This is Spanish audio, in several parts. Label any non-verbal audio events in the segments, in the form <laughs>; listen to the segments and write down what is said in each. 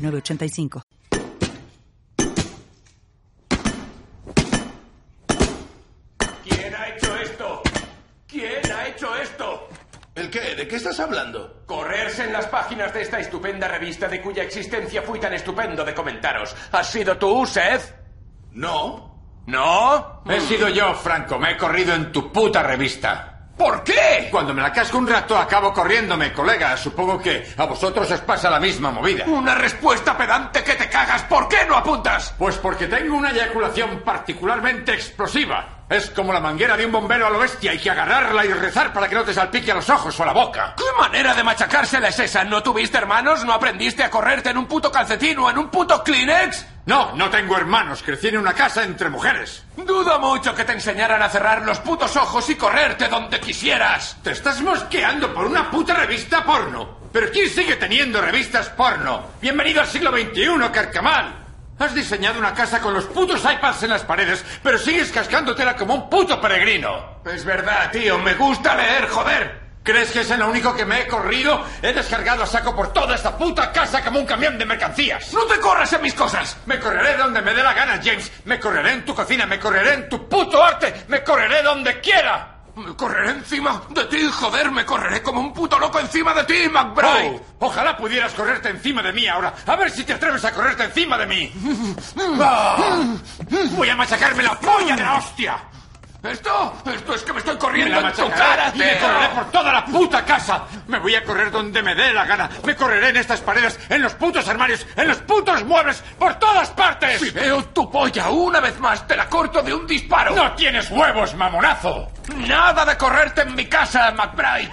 906985. ¿Quién ha hecho esto? ¿Quién ha hecho esto? ¿El qué? ¿De qué estás hablando? Correrse en las páginas de esta estupenda revista de cuya existencia fui tan estupendo de comentaros. ¿Has sido tú, Seth? No. ¿No? He sido yo, Franco. Me he corrido en tu puta revista. ¿Por qué? Cuando me la casco un rato acabo corriéndome, colega. Supongo que a vosotros os pasa la misma movida. Una respuesta pedante que te cagas. ¿Por qué no apuntas? Pues porque tengo una eyaculación particularmente explosiva. Es como la manguera de un bombero a lo bestia. Hay que agarrarla y rezar para que no te salpique a los ojos o a la boca. ¿Qué manera de machacársela es esa? ¿No tuviste hermanos? ¿No aprendiste a correrte en un puto calcetín o en un puto Kleenex? No, no tengo hermanos. Crecí en una casa entre mujeres. Dudo mucho que te enseñaran a cerrar los putos ojos y correrte donde quisieras. Te estás mosqueando por una puta revista porno. ¿Pero quién sigue teniendo revistas porno? Bienvenido al siglo XXI, Carcamal. Has diseñado una casa con los putos iPads en las paredes, pero sigues cascándotela como un puto peregrino. Es verdad, tío. Me gusta leer, joder. ¿Crees que es en lo único que me he corrido? He descargado a saco por toda esta puta casa como un camión de mercancías. ¡No te corras en mis cosas! Me correré donde me dé la gana, James. Me correré en tu cocina, me correré en tu puto arte, me correré donde quiera. Me correré encima de ti, joder, me correré como un puto loco encima de ti, McBride. Oh, ojalá pudieras correrte encima de mí ahora. A ver si te atreves a correrte encima de mí. <laughs> Ah, voy a machacarme la polla de la hostia. ¿Esto? Esto es que me estoy corriendo Me la en tu cara, y me correré por toda la puta casa. Me voy a correr donde me dé la gana. Me correré en estas paredes, en los putos armarios, en los putos muebles, por todas partes. Si veo tu polla una vez más, te la corto de un disparo. No tienes huevos, mamonazo. Nada de correrte en mi casa, McBride.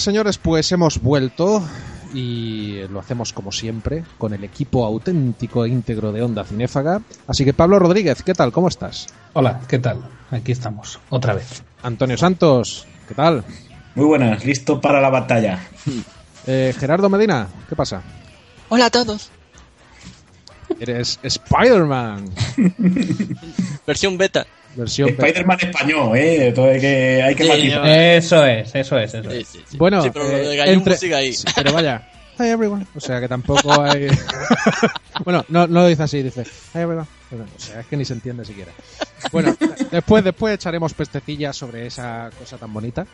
Señores, pues hemos vuelto y lo hacemos como siempre con el equipo auténtico e íntegro de Onda Cinéfaga. Así que Pablo Rodríguez, ¿qué tal? ¿Cómo estás? Hola, ¿qué tal? Aquí estamos, otra vez. Antonio Santos, ¿qué tal? Muy buenas, listo para la batalla. <laughs> Eh, Gerardo Medina, ¿qué pasa? Hola a todos. Eres Spider-Man, <laughs> Versión beta. versión... Spider-Man español, ¿eh? Todo hay que, hay que Sí, matizar. yo- Eso es, eso es, eso es. sí, sí. Bueno, Sí, pero lo eh, de Gallumbo entre- sigue ahí. Sí, pero vaya. Hi everyone. O sea que tampoco hay. <laughs> <laughs> bueno, no, no lo dice así, dice Hi everyone. O sea, es que ni se entiende siquiera. Bueno, después, después echaremos pestecillas sobre esa cosa tan bonita.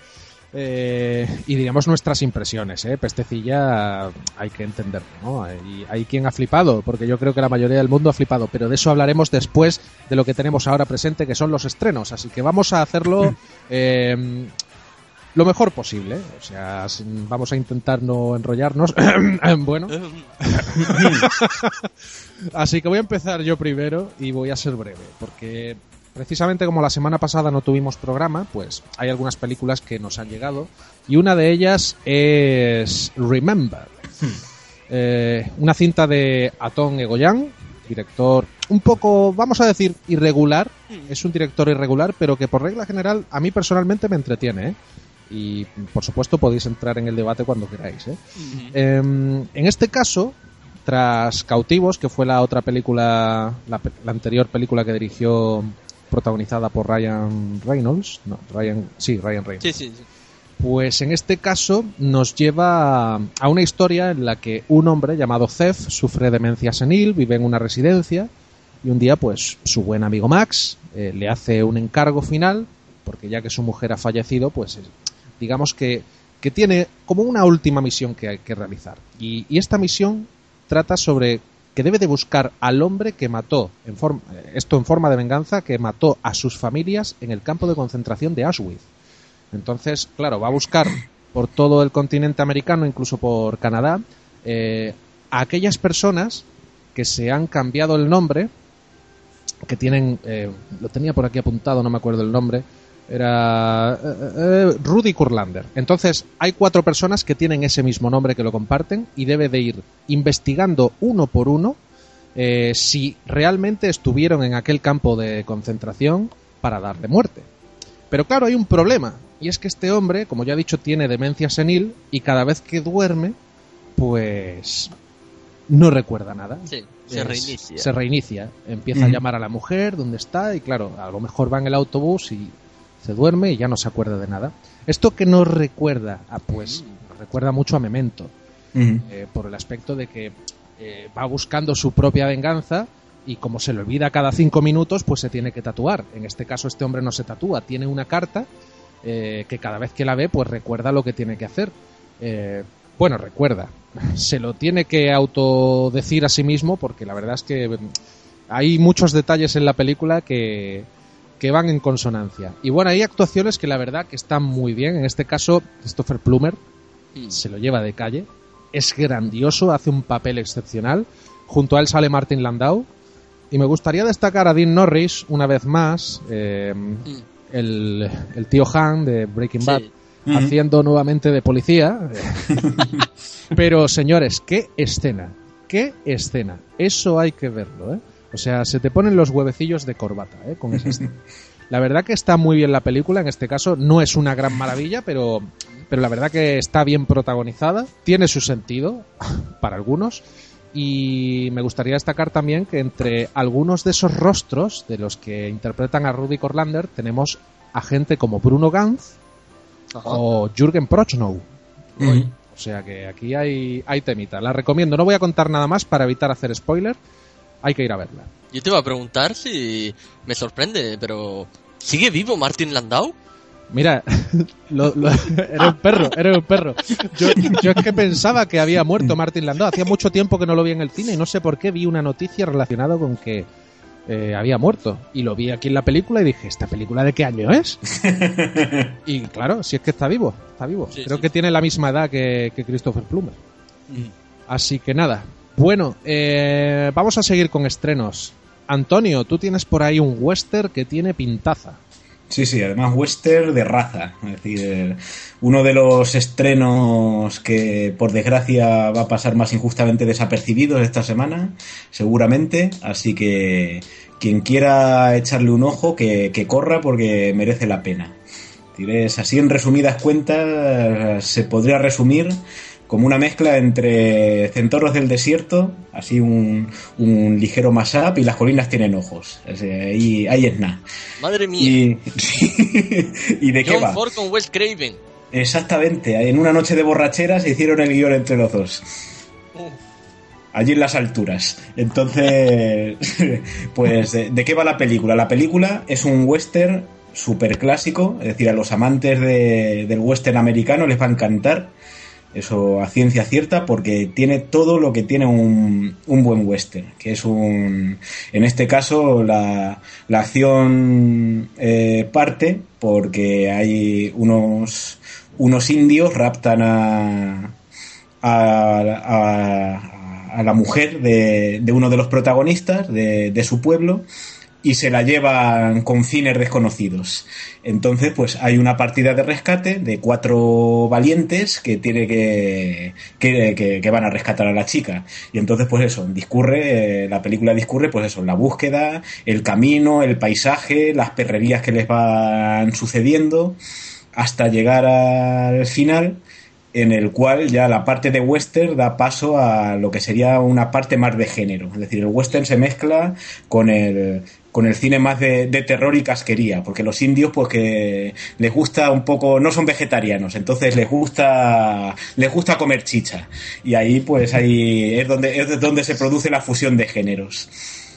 Eh, y diremos nuestras impresiones, ¿eh? Pestecilla hay que entenderlo, ¿no? Hay, hay quien ha flipado, porque yo creo que la mayoría del mundo ha flipado, pero de eso hablaremos después de lo que tenemos ahora presente, que son los estrenos. Así que vamos a hacerlo eh, lo mejor posible. O sea, vamos a intentar no enrollarnos. <clears throat> bueno, <laughs> <laughs> así que voy a empezar yo primero y voy a ser breve, porque precisamente como la semana pasada no tuvimos programa, pues hay algunas películas que nos han llegado y una de ellas es Remember. Eh, una cinta de Atón Egoyan, director un poco, vamos a decir, irregular. Es un director irregular, pero que por regla general a mí personalmente me entretiene. ¿eh? Y por supuesto podéis entrar en el debate cuando queráis. ¿eh? Em, en este caso, tras Cautivos, que fue la otra película, la, la anterior película que dirigió protagonizada por Ryan Reynolds, no, Ryan, sí, Ryan Reynolds. Sí, sí, sí. Pues en este caso nos lleva a una historia en la que un hombre llamado Zef sufre demencia senil, vive en una residencia y un día pues su buen amigo Max eh, le hace un encargo final porque ya que su mujer ha fallecido pues eh, digamos que, que tiene como una última misión que hay que realizar y, y esta misión trata sobre que debe de buscar al hombre que mató en forma, esto en forma de venganza que mató a sus familias en el campo de concentración de Auschwitz. Entonces, claro, va a buscar por todo el continente americano, incluso por Canadá, eh, a aquellas personas que se han cambiado el nombre, que tienen, eh, lo tenía por aquí apuntado, no me acuerdo el nombre, era eh, eh, Rudy Kurlander. Entonces, hay cuatro personas que tienen ese mismo nombre que lo comparten y debe de ir investigando uno por uno eh, si realmente estuvieron en aquel campo de concentración para darle muerte. Pero claro, hay un problema. Y es que este hombre, como ya he dicho, tiene demencia senil y cada vez que duerme, pues no recuerda nada. Sí, se Es- reinicia. Se reinicia. Empieza a llamar a la mujer, dónde está, y claro, a lo mejor va en el autobús y se duerme y ya no se acuerda de nada. Esto que no recuerda, ah, pues nos recuerda mucho a Memento, eh, por el aspecto de que eh, va buscando su propia venganza y como se le olvida cada cinco minutos, pues se tiene que tatuar. En este caso, este hombre no se tatúa, tiene una carta eh, que cada vez que la ve, pues recuerda lo que tiene que hacer. Bueno, recuerda, <laughs> se lo tiene que autodecir a sí mismo porque la verdad es que mm, hay muchos detalles en la película que, que van en consonancia. Y bueno, hay actuaciones que la verdad que están muy bien. En este caso, Christopher Plummer Mm. se lo lleva de calle. Es grandioso, hace un papel excepcional. Junto a él sale Martin Landau. Y me gustaría destacar a Dean Norris una vez más, eh, el, el tío Han de Breaking Bad, Sí. Ujú. haciendo nuevamente de policía. <laughs> Pero señores, qué escena, qué escena. Eso hay que verlo, ¿eh? O sea, se te ponen los huevecillos de corbata, ¿eh? Con esa escena. <laughs> La verdad que está muy bien la película, en este caso no es una gran maravilla, pero, pero la verdad que está bien protagonizada, tiene su sentido <laughs> para algunos y me gustaría destacar también que entre algunos de esos rostros de los que interpretan a Rudy Corlander tenemos a gente como Bruno Ganz o Jürgen Prochnow. O sea que aquí hay, hay temita. La recomiendo. No voy a contar nada más para evitar hacer spoiler. Hay que ir a verla. Yo te iba a preguntar si me sorprende, pero ¿sigue vivo Martin Landau? Mira, <laughs> lo- lo- <laughs> era un perro, era un perro. Yo, yo es que pensaba que había muerto Martin Landau. Hacía mucho tiempo que no lo vi en el cine y no sé por qué vi una noticia relacionada con que eh, había muerto. Y lo vi aquí en la película y dije, ¿esta película de qué año es? <laughs> y claro, si es que está vivo, está vivo. Sí, Creo sí. que tiene la misma edad que, que Christopher Plummer. Así que nada. Bueno, eh, vamos a seguir con estrenos. Antonio, tú tienes por ahí un western que tiene pintaza. Sí, sí, además western de raza. Es decir, uno de los estrenos que por desgracia va a pasar más injustamente desapercibidos esta semana, seguramente. Así que quien quiera echarle un ojo, que, que corra porque merece la pena. Es así en resumidas cuentas, se podría resumir como una mezcla entre Centauros del Desierto, así un, un ligero mashup y las colinas tienen ojos. Sea, ahí, ahí es nada. Madre mía. Y, <laughs> ¿Y de qué va? Ford con Wes Craven. Exactamente, en una noche de borrachera se hicieron el guion entre los dos. Allí en las alturas. Entonces, <laughs> pues, ¿de, de qué va la película? La película es un western súper clásico, es decir, a los amantes de- del western americano les va a encantar. Eso a ciencia cierta porque tiene todo lo que tiene un, un buen western, que es un... En este caso la, la acción eh, parte porque hay unos, unos indios raptan a, a, a- a la mujer de, de uno de los protagonistas de, de su pueblo y se la llevan con fines desconocidos. Entonces, pues hay una partida de rescate de cuatro valientes que tiene que, que, que- que van a rescatar a la chica. Y entonces, pues eso, discurre, eh, la película discurre, pues eso, la búsqueda, el camino, el paisaje, las perrerías que les van sucediendo, hasta llegar al final, en el cual ya la parte de western da paso a lo que sería una parte más de género. Es decir, el western se mezcla con el, con el cine más de, de terror y casquería, porque los indios pues que les gusta un poco, no son vegetarianos, entonces les gusta les gusta comer chicha y ahí pues ahí es donde es donde se produce la fusión de géneros.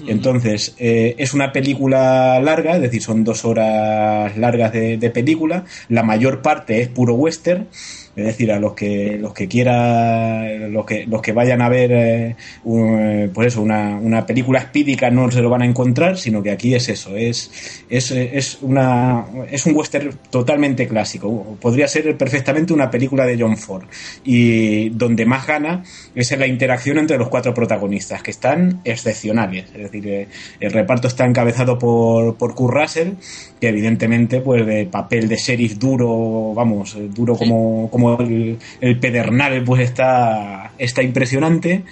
Entonces, eh, es una película larga, es decir, son dos horas largas de, de película. La mayor parte es puro western. Es decir, a los que los que quiera, los que los que vayan a ver, eh, un- pues eso, una, una película espídica no se lo van a encontrar, sino que aquí es eso, es es, es una es un western totalmente clásico. Podría ser perfectamente una película de John Ford y donde más gana es en la interacción entre los cuatro protagonistas que están excepcionales. Es decir, eh, el reparto está encabezado por por Kurt Russell que evidentemente pues de papel de sheriff duro, vamos, eh, duro como, como el, el pedernal pues está, está impresionante.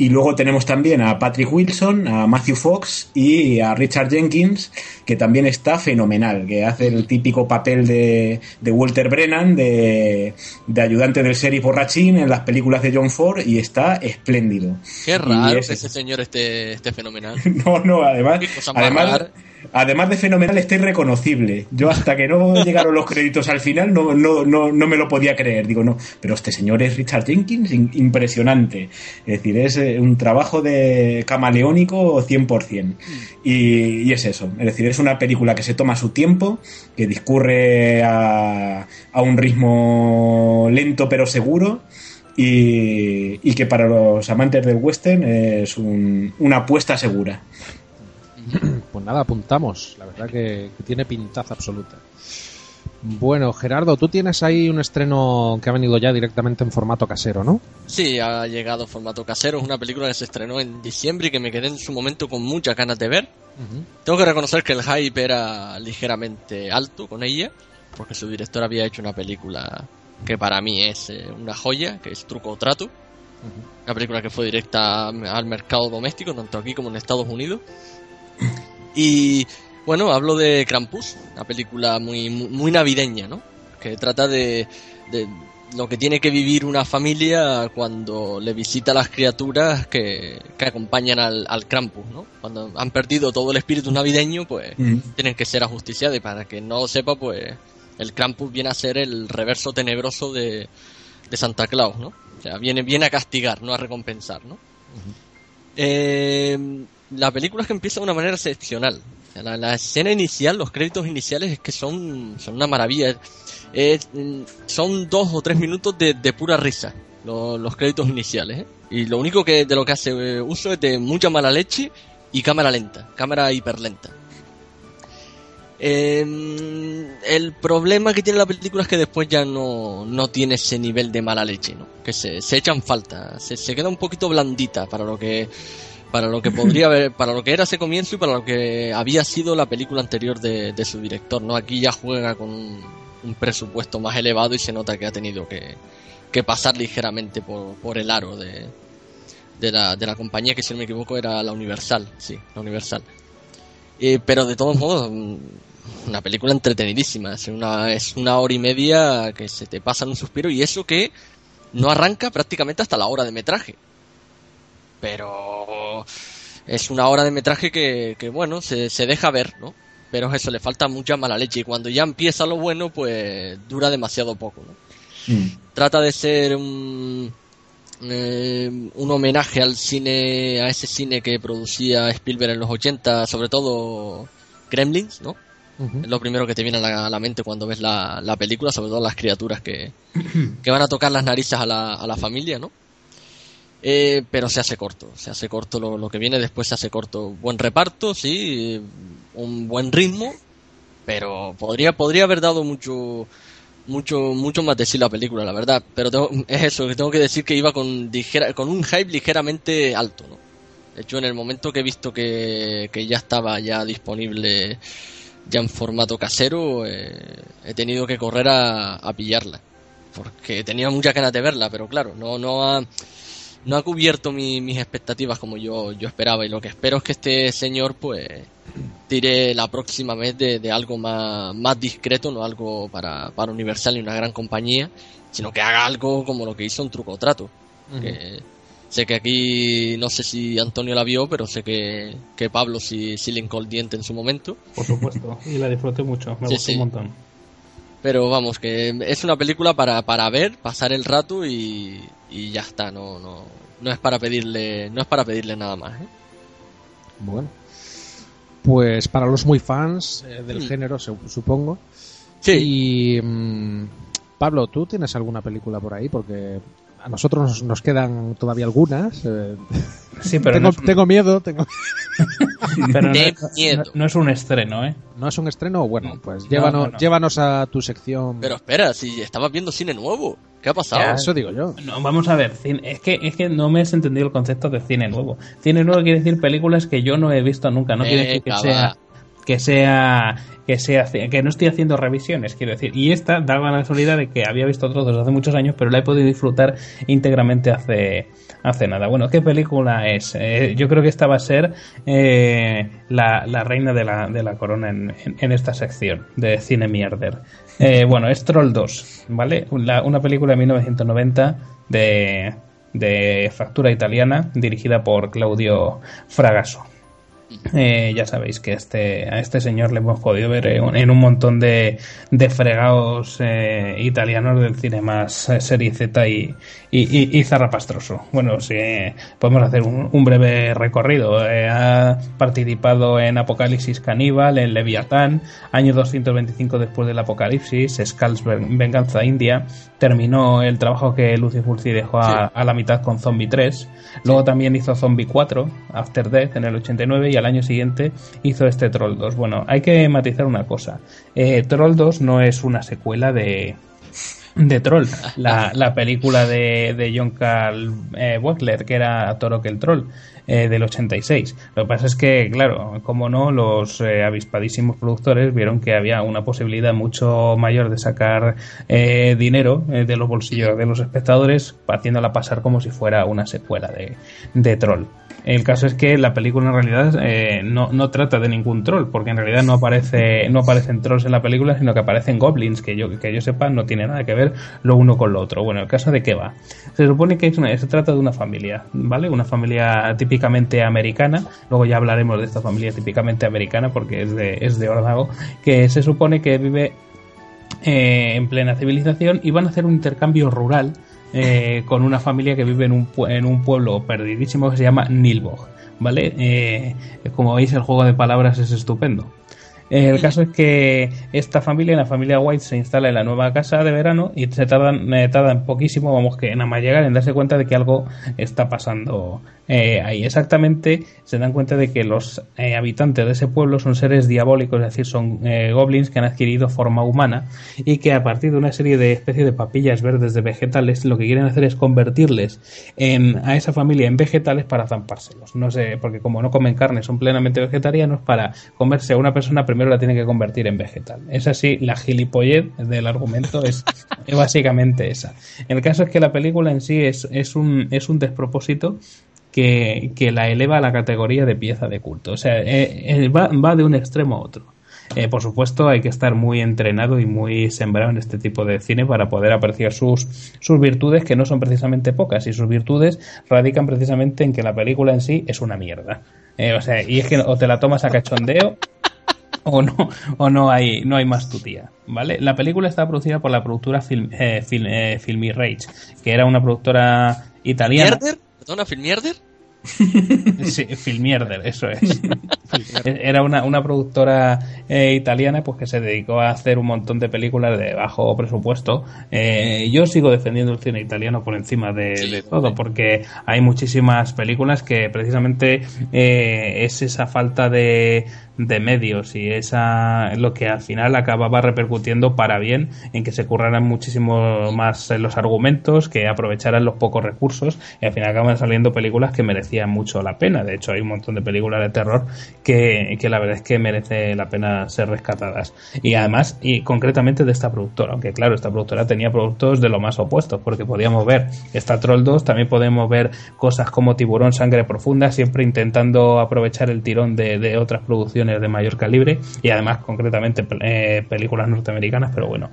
Y luego tenemos también a Patrick Wilson, a Matthew Fox y a Richard Jenkins, que también está fenomenal, que hace el típico papel de, de Walter Brennan, de, de ayudante del sheriff borrachín en las películas de John Ford y está espléndido. Qué raro es- que ese señor esté, esté fenomenal. <laughs> no, no, además, además, además de fenomenal, está irreconocible. Yo hasta que no <laughs> llegaron los créditos al final no, no, no, no me lo podía creer. Digo, no, pero este señor es Richard Jenkins, in- impresionante. Es decir, es un trabajo de camaleónico 100%. Y, y es eso. Es decir, es una película que se toma su tiempo, que discurre a, a un ritmo lento pero seguro. Y, y que para los amantes del western es un- una apuesta segura. Pues nada, apuntamos. La verdad que, que tiene pintaza absoluta. Bueno, Gerardo, tú tienes ahí un estreno que ha venido ya directamente en formato casero, ¿no? Sí, ha llegado formato casero. Es una película que se estrenó en diciembre y que me quedé en su momento con muchas ganas de ver. Tengo que reconocer que el hype era ligeramente alto con ella, porque su director había hecho una película que para mí es eh, una joya, que es Truco o Trato. Una película que fue directa al mercado doméstico, tanto aquí como en Estados Unidos. Y bueno, hablo de Krampus, una película muy, muy, navideña, ¿no? Que trata de, de lo que tiene que vivir una familia cuando le visita a las criaturas que, que acompañan al, al Krampus, ¿no? Cuando han perdido todo el espíritu navideño, pues tienen que ser ajusticiados y para que no lo sepa, pues el Krampus viene a ser el reverso tenebroso de, de Santa Claus, ¿no? O sea, viene, viene a castigar, no a recompensar, ¿no? Eh, la película es que empieza de una manera excepcional. La, la escena inicial, los créditos iniciales es que son, son una maravilla. Eh, son dos o tres minutos de, de pura risa, lo- los créditos iniciales. ¿eh? Y lo único que de lo que hace eh, uso es de mucha mala leche y cámara lenta, cámara hiperlenta. Eh, el problema que tiene la película es que después ya no, no tiene ese nivel de mala leche, ¿no? Que se, se echan falta, se, se queda un poquito blandita para lo que para lo que podría haber, para lo que era ese comienzo y para lo que había sido la película anterior de, de su director, ¿no? Aquí ya juega con un, presupuesto más elevado y se nota que ha tenido que, que pasar ligeramente por, por el aro de, de, la, de la compañía que si no me equivoco era la Universal, sí, la Universal. Eh, pero de todos modos, mm, una película entretenidísima, es una, es una hora y media que se te pasa en un suspiro y eso que no arranca prácticamente hasta la hora de metraje. Pero es una hora de metraje que, que bueno, se, se deja ver, ¿no? Pero es eso, le falta mucha mala leche y cuando ya empieza lo bueno, pues dura demasiado poco, ¿no? Trata de ser un, eh, un homenaje al cine, a ese cine que producía Spielberg en los 80, sobre todo Gremlins, ¿no? Es lo primero que te viene a la, a la mente cuando ves la, la película, sobre todo las criaturas que, <clears throat> que van a tocar las narices a la, a la familia, ¿no? Eh, pero se hace corto, se hace corto lo, lo que viene después, se hace corto. Buen reparto, sí, un buen ritmo, pero podría, podría haber dado mucho, mucho mucho más decir la película, la verdad. Pero tengo- <laughs> es eso, que tengo que decir que iba con, ligera, con un hype ligeramente alto, ¿no? De hecho, en el momento que he visto que, que ya estaba ya disponible ya en formato casero, eh, he tenido que correr a, a pillarla. Porque tenía muchas ganas de verla, pero claro, no, no ha, no ha cubierto mi- mis expectativas como yo, yo esperaba. Y lo que espero es que este señor, pues, tire la próxima vez de, de algo más, más discreto, no algo para, para Universal y una gran compañía, sino que haga algo como lo que hizo en Truco o Trato. Que sé que aquí, no sé si Antonio la vio, pero sé que, que Pablo sí, sí le el diente en su momento. Por supuesto. Y la disfruté mucho. Me Sí, gustó sí. un montón. Pero vamos, que es una película para, para ver, pasar el rato y, y ya está, no, no, no es para pedirle, no es para pedirle nada más, ¿eh? Bueno. Pues para los muy fans eh, del Mm. género, su- supongo. Sí. Y mm, Pablo, ¿tú tienes alguna película por ahí? Porque a nosotros nos, nos quedan todavía algunas. eh. Sí, pero tengo, no un- tengo miedo, tengo... <laughs> Pero no, miedo. no- no es un estreno, ¿eh? ¿No es un estreno? Bueno, pues No, llévanos, no, no. llévanos a tu sección. Pero espera, si estabas viendo cine nuevo, ¿qué ha pasado? Ya. Eso digo yo. No, vamos a ver, es que es que no me has entendido el concepto de cine nuevo. Cine nuevo quiere decir películas que yo no he visto nunca, no quiere decir que sea va. Que sea que sea que no estoy haciendo revisiones, quiero decir. Y esta daba la casualidad de que había visto trozos hace muchos años, pero la he podido disfrutar íntegramente hace hace nada. Bueno, ¿qué película es? Eh, yo creo que esta va a ser eh, la, la reina de la, de la corona en, en- esta sección de cine mierder. Eh, bueno, es Troll 2, ¿vale? Una película de 1990 de, de factura italiana dirigida por Claudio Fragasso. Eh, ya sabéis que este, a este señor le hemos podido ver en, un montón de, de fregados eh, italianos del cine más serie Z y, y, y- y zarrapastroso. Bueno, sí, eh, podemos hacer un, un breve recorrido. Eh, ha participado en Apocalipsis Caníbal, en Leviatán, año 225 después del Apocalipsis, Skulls Ven- Venganza India, terminó el trabajo que Lucy Fulci dejó a, a la mitad con Zombie 3, luego también hizo Zombie 4, After Death en el 89 y al año siguiente hizo este Troll 2. Bueno, hay que matizar una cosa. Eh, Troll 2 no es una secuela de, de Troll, la, la película de, de John Carl eh, que era Toro que el Troll, eh, del 86. Lo que pasa es que, claro, como no, los eh, avispadísimos productores vieron que había una posibilidad mucho mayor de sacar eh, dinero de los bolsillos de los espectadores, haciéndola pasar como si fuera una secuela de, de Troll. El caso es que la película en realidad no, no trata de ningún troll, porque en realidad no aparece no aparecen trolls en la película, sino que aparecen goblins, que yo que yo sepa no tiene nada que ver lo uno con lo otro. Bueno, el caso de qué va. Se supone que es una- se trata de una familia, ¿vale? Una familia típicamente americana. Luego ya hablaremos de esta familia típicamente americana porque es de es de Ordago, que se supone que vive eh, en plena civilización y van a hacer un intercambio rural eh, con una familia que vive en un, en un pueblo perdidísimo que se llama Nilbog, ¿vale? Eh, como veis el juego de palabras es estupendo. Eh, el caso es que esta familia, la familia White, se instala en la nueva casa de verano y se tardan, eh, poquísimo, vamos que nada más llegar en darse cuenta de que algo está pasando eh, ahí. Exactamente se dan cuenta de que los eh, habitantes de ese pueblo son seres diabólicos, es decir, son goblins que han adquirido forma humana y que a partir de una serie de especies de papillas verdes de vegetales lo que quieren hacer es convertirles a esa familia en vegetales para zampárselos. No sé, porque como no comen carne, son plenamente vegetarianos, para comerse a una persona la tienen que convertir en vegetal. Es así, la gilipollez del argumento es, básicamente esa. El caso es que la película en sí es, es, un, es un despropósito que, que la eleva a la categoría de pieza de culto. O sea, eh, eh, va, va de un extremo a otro. Eh, por supuesto, hay que estar muy entrenado y muy sembrado en este tipo de cine para poder apreciar sus, sus virtudes, que no son precisamente pocas, y sus virtudes radican precisamente en que la película en sí es una mierda. O sea, y es que o te la tomas a cachondeo <laughs> o no o no hay no hay más tutía vale la película está producida por la productora Film, eh, Film- eh, Filmy Rage que era una productora italiana ¿Mierder? ¿Perdona, Filmierder? <laughs> Sí, Filmierder, eso es. <laughs> Era una, una productora eh, italiana pues que se dedicó a hacer un montón de películas de bajo presupuesto. Eh, yo sigo defendiendo el cine italiano por encima de, de todo porque hay muchísimas películas que precisamente eh, es esa falta de, de medios y esa lo que al final acababa repercutiendo para bien en que se curraran muchísimo más los argumentos, que aprovecharan los pocos recursos y al final acaban saliendo películas que merecían mucho la pena. De hecho, hay un montón de películas de terror que, que la verdad es que merece la pena ser rescatadas. Y además, y concretamente de esta productora, aunque claro, esta productora tenía productos de lo más opuestos, porque podíamos ver esta Troll 2, también podemos ver cosas como Tiburón Sangre Profunda, siempre intentando aprovechar el tirón de, de otras producciones de mayor calibre y además concretamente eh, películas norteamericanas, pero bueno.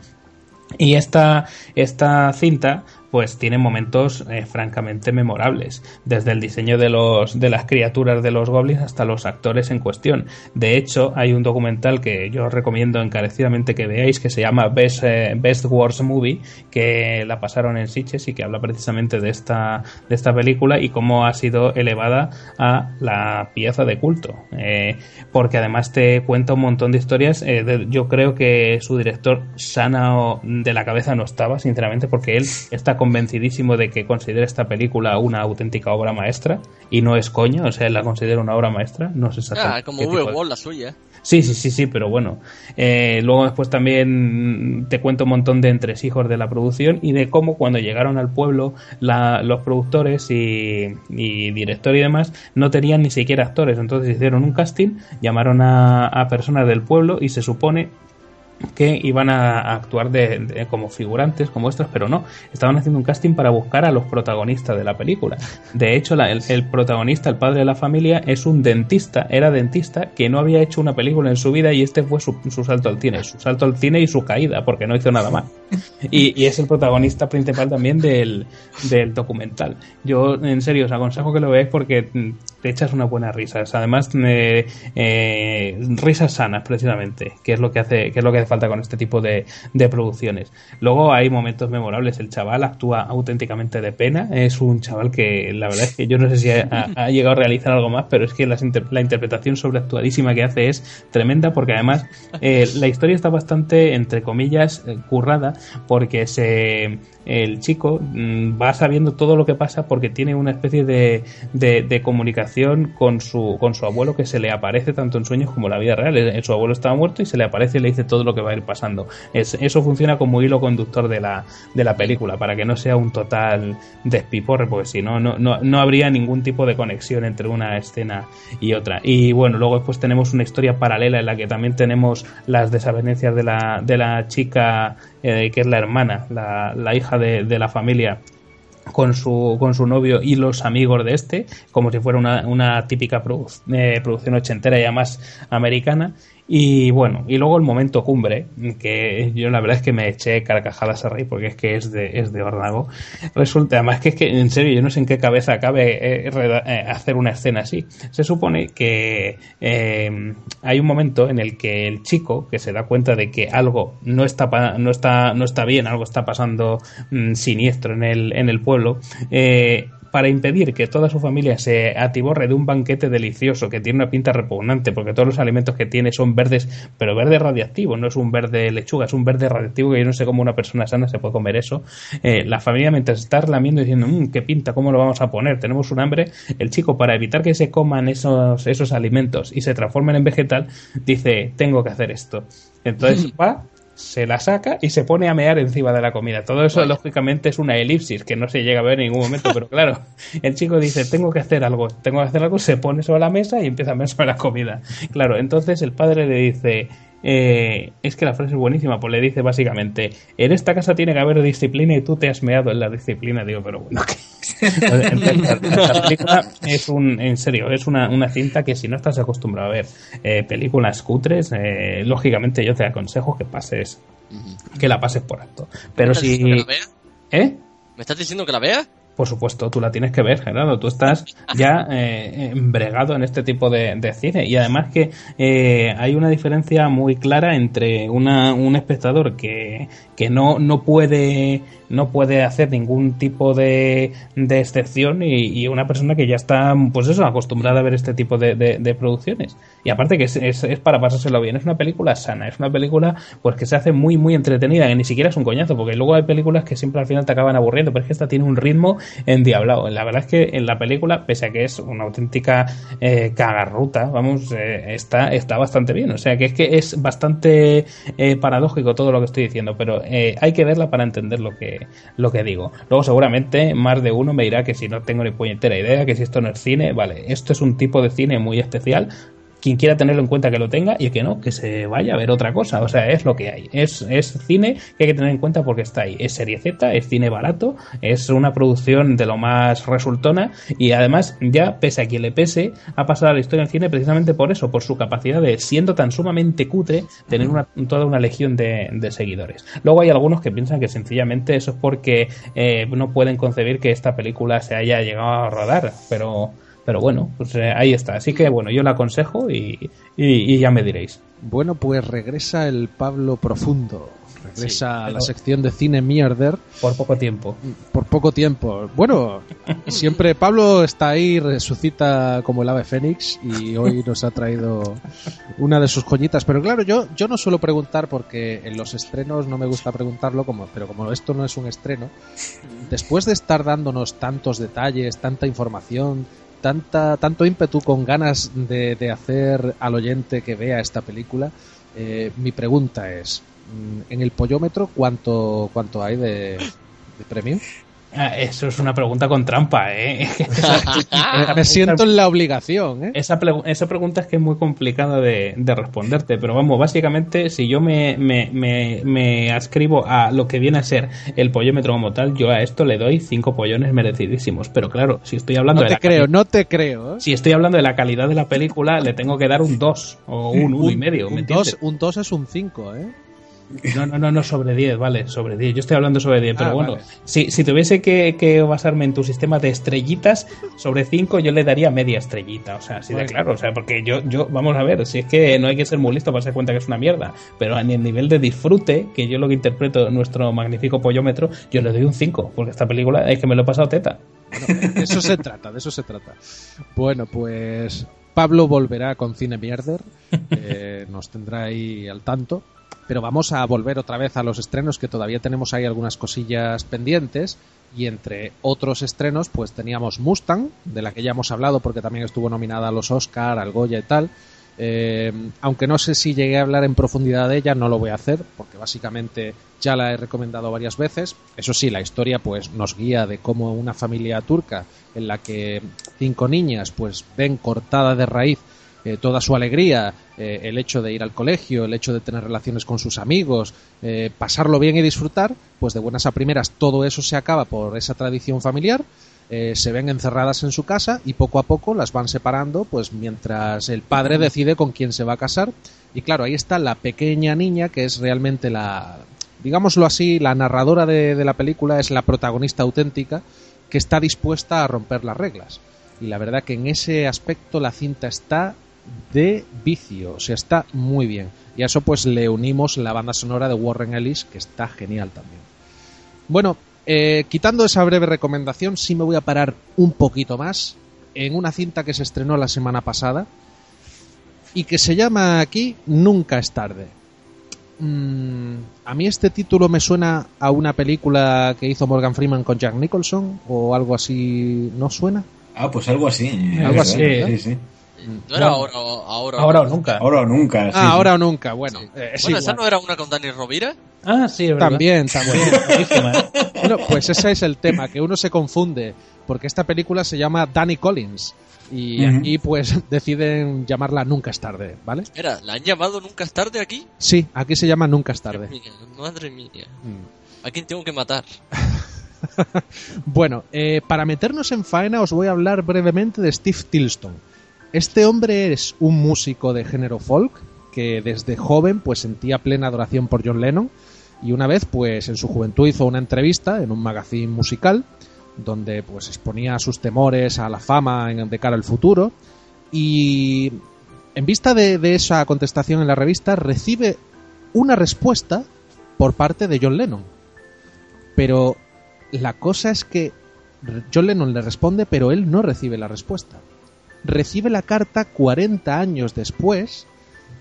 Y esta, esta cinta pues tiene momentos eh, francamente memorables, desde el diseño de los de las criaturas de los goblins hasta los actores en cuestión. De hecho, hay un documental que yo os recomiendo encarecidamente que veáis que se llama Best, eh, Best Wars Movie, que la pasaron en Sitges y que habla precisamente de esta de esta película y cómo ha sido elevada a la pieza de culto, eh, porque además te cuenta un montón de historias. yo creo que su director Sana de la cabeza no estaba, sinceramente, porque él está convencidísimo de que considera esta película una auténtica obra maestra y no es coño, o sea, él la considera una obra maestra, no sé exactamente. Ah, como V. la suya. Sí, sí, sí, sí, pero bueno. Eh, luego después también te cuento un montón de entresijos de la producción y de cómo cuando llegaron al pueblo los productores y, y director y demás no tenían ni siquiera actores. Entonces hicieron un casting, llamaron a, a personas del pueblo y se supone que iban a, actuar de, como figurantes, como estos, pero no, estaban haciendo un casting para buscar a los protagonistas de la película. De hecho, el, protagonista, el padre de la familia, es un dentista, era dentista, que no había hecho una película en su vida y este fue su, salto al cine, su salto al cine y su caída, porque no hizo nada más. Y, es el protagonista principal también del, del, documental. Yo, en serio, os aconsejo que lo veáis porque te echas una buena risa. Además, eh, eh, risas sanas, precisamente, que es lo que hace, que es lo que falta con este tipo de, producciones. Luego hay momentos memorables. El chaval actúa auténticamente de pena. Es un chaval que la verdad es que yo no sé si ha, llegado a realizar algo más, pero es que la, la interpretación sobreactuadísima que hace es tremenda porque además eh, la historia está bastante, entre comillas, eh, currada porque se el chico mm, va sabiendo todo lo que pasa porque tiene una especie de, de, comunicación con su, con su abuelo que se le aparece tanto en sueños como en la vida real. Eh, su abuelo estaba muerto y se le aparece y le dice todo lo que va a ir pasando. Es, eso funciona como hilo conductor de la, de la película para que no sea un total despiporre, porque si no, no, no habría ningún tipo de conexión entre una escena y otra. Y bueno, luego después tenemos una historia paralela en la que también tenemos las desavenencias de la, de la chica eh, que es la hermana, la, la hija de, de, la familia con su, con su novio y los amigos de este, como si fuera una, una típica eh, producción ochentera ya más americana. Y bueno, y luego el momento cumbre, que yo la verdad es que me eché carcajadas a reír porque es que es de, es de. Resulta, además que es que, en serio, yo no sé en qué cabeza cabe eh, eh, hacer una escena así. Se supone que eh, hay un momento en el que el chico, que se da cuenta de que algo no está, no está, no está bien, algo está pasando mm, siniestro en el, en el pueblo, eh, para impedir que toda su familia se atiborre de un banquete delicioso que tiene una pinta repugnante, porque todos los alimentos que tiene son verdes, pero verde radiactivo, no es un verde lechuga, es un verde radiactivo que yo no sé cómo una persona sana se puede comer eso. Eh, la familia, mientras está lamiendo diciendo, mmm, qué pinta, ¿cómo lo vamos a poner? Tenemos un hambre. El chico, para evitar que se coman esos, esos alimentos y se transformen en vegetal, dice, tengo que hacer esto. Entonces <laughs> va, se la saca y se pone a mear encima de la comida. Todo eso, lógicamente, es una elipsis que no se llega a ver en ningún momento, pero claro, <laughs> el chico dice, tengo que hacer algo, tengo que hacer algo, se pone sobre la mesa y empieza a mear sobre la comida. Claro, entonces el padre le dice, eh, es que la frase es buenísima, pues le dice básicamente, en esta casa tiene que haber disciplina y tú te has meado en la disciplina. Digo, pero bueno, <laughs> la, película es un, en serio, es una, una, cinta que si no estás acostumbrado a ver eh, películas cutres, eh, lógicamente yo te aconsejo que pases, que la pases por alto. Pero si... ¿Eh? ¿Me estás diciendo que la veas? Por supuesto, tú la tienes que ver, Gerardo. Tú estás ya eh, embregado en este tipo de, cine. Y además que eh, hay una diferencia muy clara entre una, un espectador que, que no, no puede no puede hacer ningún tipo de, de excepción y, una persona que ya está, pues eso, acostumbrada a ver este tipo de, producciones. Y aparte que es, es, para pasárselo bien, es una película sana, es una película pues que se hace muy, muy entretenida, que ni siquiera es un coñazo, porque luego hay películas que siempre al final te acaban aburriendo, pero es que esta tiene un ritmo endiablado. La verdad es que en la película, pese a que es una auténtica eh, cagarruta, vamos, eh, está, está bastante bien. O sea que es que es bastante eh, paradójico todo lo que estoy diciendo, pero eh, hay que verla para entender lo que, lo que digo. Luego seguramente más de uno me dirá que si no tengo ni puñetera idea, que si esto no es cine, vale, esto es un tipo de cine muy especial, quien quiera tenerlo en cuenta que lo tenga y que no, que se vaya a ver otra cosa. O sea, es lo que hay. Es, es cine que hay que tener en cuenta porque está ahí. Es serie Z, es cine barato, es una producción de lo más resultona y además ya, pese a quien le pese, ha pasado a la historia del cine precisamente por eso, por su capacidad de, siendo tan sumamente cutre, tener una, toda una legión de, de seguidores. Luego hay algunos que piensan que sencillamente eso es porque eh, no pueden concebir que esta película se haya llegado a rodar, pero pero bueno, pues eh, ahí está. Así que bueno, yo la aconsejo y, y, y ya me diréis. Bueno, pues regresa el Pablo Profundo. Regresa Sí, a la sección de cine mierder Por poco tiempo. por poco tiempo. Bueno, <laughs> siempre Pablo está ahí, resucita como el ave fénix y hoy nos ha traído una de sus joyitas. Pero claro, yo, yo no suelo preguntar porque en los estrenos no me gusta preguntarlo, como, pero como esto no es un estreno, después de estar dándonos tantos detalles, tanta información, tanta, tanto ímpetu con ganas de, de hacer al oyente que vea esta película, eh, mi pregunta es, mm, ¿en el pollómetro cuánto, cuánto hay de, de premio? Ah, eso es una pregunta con trampa, ¿eh? <laughs> Me- siento en la obligación, ¿eh? Esa, esa pregunta es que es muy complicada de, de responderte, pero vamos, básicamente, si yo me, me, me, me adscribo a lo que viene a ser el pollómetro como tal, yo a esto le doy cinco pollones merecidísimos. Pero claro, si estoy hablando No de te la creo, no te creo. ¿eh? Si estoy hablando de la calidad de la película, le tengo que dar un 2 o un 1 y medio. ¿me un, entiendes? dos, un 2 es un 5, ¿eh? No, no, no, no, sobre 10, vale, sobre 10. Yo estoy hablando sobre 10, pero Ah, bueno, vale. si, si tuviese que, que basarme en tu sistema de estrellitas, sobre 5 yo le daría media estrellita, o sea, así de Bueno. claro, o sea, porque yo, yo, vamos a ver, si es que no hay que ser muy listo para darse cuenta que es una mierda, pero a el nivel de disfrute, que yo lo que interpreto en nuestro magnífico pollómetro, yo le doy un 5, porque esta película es que me lo he pasado teta. De eso se trata, de eso se trata. Bueno, pues Pablo volverá con Cine Mierder, <laughs> eh, nos tendrá ahí al tanto. Pero vamos a volver otra vez a los estrenos, que todavía tenemos ahí algunas cosillas pendientes. Y entre otros estrenos, pues teníamos Mustang, de la que ya hemos hablado porque también estuvo nominada a los Oscar, al Goya y tal. Eh, aunque no sé si llegué a hablar en profundidad de ella, no lo voy a hacer, porque básicamente ya la he recomendado varias veces. Eso sí, la historia pues nos guía de cómo una familia turca en la que cinco niñas pues ven cortada de raíz eh, toda su alegría, eh, el hecho de ir al colegio, el hecho de tener relaciones con sus amigos, eh, pasarlo bien y disfrutar, pues de buenas a primeras todo eso se acaba por esa tradición familiar se ven encerradas en su casa y poco a poco las van separando, pues mientras el padre decide con quién se va a casar. Y claro, ahí está la pequeña niña que es realmente la, digámoslo así, la narradora de la película, es la protagonista auténtica que está dispuesta a romper las reglas. Y la verdad que en ese aspecto la cinta está de vicio, o sea, está muy bien. Y a eso pues le unimos la banda sonora de Warren Ellis, que está genial también. Bueno, eh, quitando esa breve recomendación, sí me voy a parar un poquito más en una cinta que se estrenó la semana pasada y que se llama aquí Nunca es tarde. Mm, a mí este título me suena a una película que hizo Morgan Freeman con Jack Nicholson o algo así, ¿no suena? Ah, pues algo así. Algo así. Sí, sí. No era ahora, o- ahora. Ahora o nunca. Ahora o nunca. sí, ah, sí. ahora o nunca, bueno. Sí. eh, es Bueno, esa igual. no era una con Dani Rovira. Ah, sí, es verdad. También, <laughs> también. Bueno, pues ese es el tema, que uno se confunde, porque esta película se llama Danny Collins y Ujú. aquí pues <laughs> deciden llamarla Nunca es tarde, ¿vale? Era, ¿la han llamado nunca es tarde aquí? Sí, aquí se llama Nunca es tarde. Madre mía, madre mía. Mm. ¿A quién tengo que matar? <laughs> Bueno, eh, para meternos en faena os voy a hablar brevemente de Steve Tilston. Este hombre es un músico de género folk que desde joven pues sentía plena adoración por John Lennon y una vez pues en su juventud hizo una entrevista en un magazine musical donde pues exponía sus temores a la fama de cara al futuro y en vista de esa contestación en la revista recibe una respuesta por parte de John Lennon pero la cosa es que John Lennon le responde, pero él no recibe la respuesta. Recibe la carta 40 años después,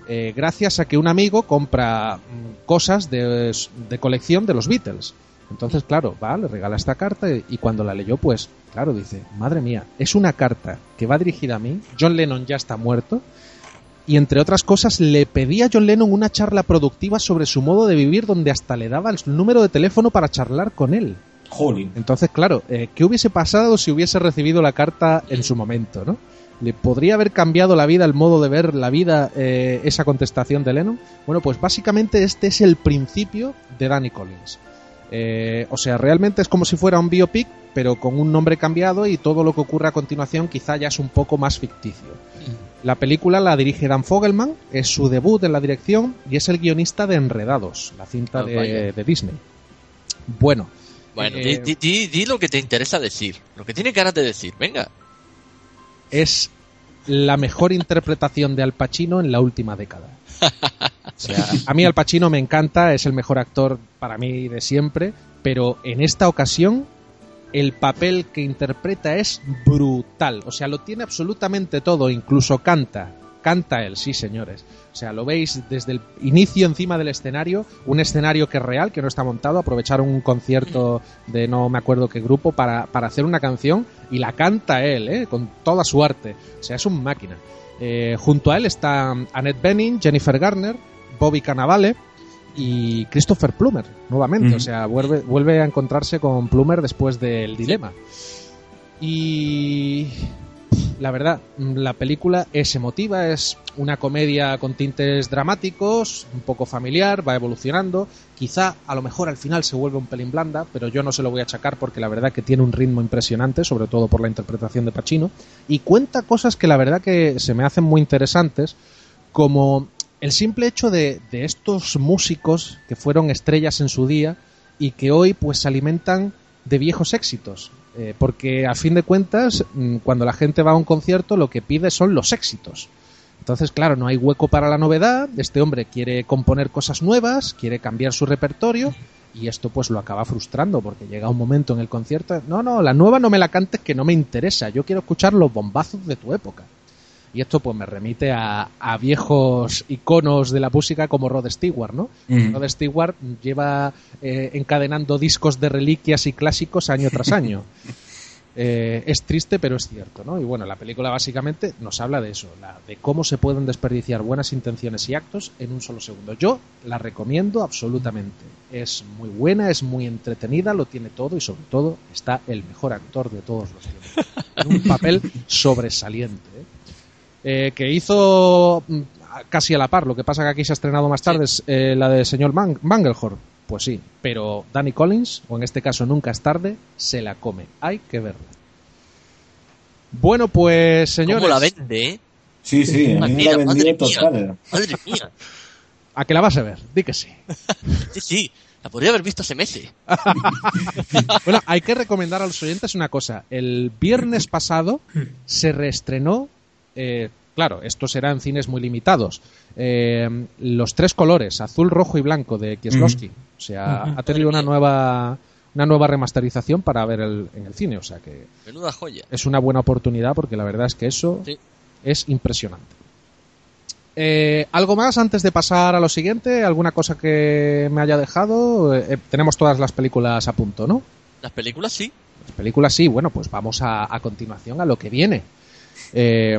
eh, gracias a que un amigo compra mm, cosas de, de colección de los Beatles. Entonces, claro, va, le regala esta carta y, y cuando la leyó, pues, claro, dice, madre mía, es una carta que va dirigida a mí, John Lennon ya está muerto, y entre otras cosas le pedía a John Lennon una charla productiva sobre su modo de vivir donde hasta le daba el número de teléfono para charlar con él. Jolín. Entonces, claro, eh, ¿qué hubiese pasado si hubiese recibido la carta en su momento, no? ¿Le podría haber cambiado la vida, el modo de ver la vida, eh, esa contestación de Lennon? Bueno, pues básicamente este es el principio de Danny Collins. Eh, o sea, realmente es como si fuera un biopic, pero con un nombre cambiado y todo lo que ocurre a continuación quizá ya es un poco más ficticio. La película la dirige Dan Fogelman, es su debut en la dirección y es el guionista de Enredados, la cinta Ah, de, Disney. Bueno, Bueno, eh, di- di lo que te interesa decir, lo que tienes ganas de decir, venga. Es la mejor interpretación de Al Pacino en la última década. O sea, a mí Al Pacino me encanta, es el mejor actor para mí de siempre, pero en esta ocasión el papel que interpreta es brutal. O sea, lo tiene absolutamente todo, incluso canta. Canta él, sí, señores. O sea, lo veis desde el inicio encima del escenario, un escenario que es real, que no está montado. Aprovecharon un concierto de no me acuerdo qué grupo para, para hacer una canción y la canta él, ¿eh? con toda su arte. O sea, es un máquina. Eh, junto a él está Annette Bening, Jennifer Garner, Bobby Cannavale y Christopher Plummer, nuevamente. O sea, vuelve, vuelve a encontrarse con Plummer después del dilema. Y la verdad, la película es emotiva, es una comedia con tintes dramáticos, un poco familiar, va evolucionando. Quizá a lo mejor al final se vuelve un pelín blanda, pero yo no se lo voy a achacar porque la verdad que tiene un ritmo impresionante, sobre todo por la interpretación de Pacino, y cuenta cosas que la verdad que se me hacen muy interesantes, como el simple hecho de, de estos músicos que fueron estrellas en su día y que hoy pues se alimentan de viejos éxitos. Eh, porque a fin de cuentas, mm, cuando la gente va a un concierto, lo que pide son los éxitos. Entonces, claro, no hay hueco para la novedad. Este hombre quiere componer cosas nuevas, quiere cambiar su repertorio y esto pues lo acaba frustrando porque llega un momento en el concierto, no, no, la nueva no me la cantes que no me interesa, yo quiero escuchar los bombazos de tu época. Y esto pues me remite a, a viejos iconos de la música como Rod Stewart, ¿no? Rod Stewart lleva eh, encadenando discos de reliquias y clásicos año tras año. <laughs> Eh, es triste, pero es cierto, ¿no? Y bueno, la película básicamente nos habla de eso, la- de cómo se pueden desperdiciar buenas intenciones y actos en un solo segundo. Yo la recomiendo absolutamente. Es muy buena, es muy entretenida, lo tiene todo y sobre todo está el mejor actor de todos los tiempos. <laughs> En un papel sobresaliente. ¿eh? Eh, que hizo mm, casi a la par, lo que pasa que aquí se ha estrenado más tarde, es eh, la de señor Man- Mangelhorn. Pues sí, pero Danny Collins, o en este caso nunca es tarde, se la come. Hay que verla. Bueno, pues señores, ¿Cómo la vende, eh? Sí, sí, a mí me la total. Madre mía. ¿a que la vas a ver? Di que sí. <laughs> Sí, sí. La podría haber visto hace meses. <laughs> Bueno, hay que recomendar a los oyentes una cosa. El viernes pasado se reestrenó, eh, claro, esto será en cines muy limitados, eh, los tres colores, azul, rojo y blanco de Kieslowski. O sea, ha tenido una nueva, una nueva remasterización para ver el- en el cine. O sea que Menuda joya. es una buena oportunidad porque la verdad es que eso Sí. es impresionante. Eh, ¿Algo más antes de pasar a lo siguiente? ¿Alguna cosa que me haya dejado? Eh, eh, tenemos todas las películas a punto, ¿no? Las películas sí. Las películas sí, bueno, pues vamos a, a continuación a lo que viene. Eh,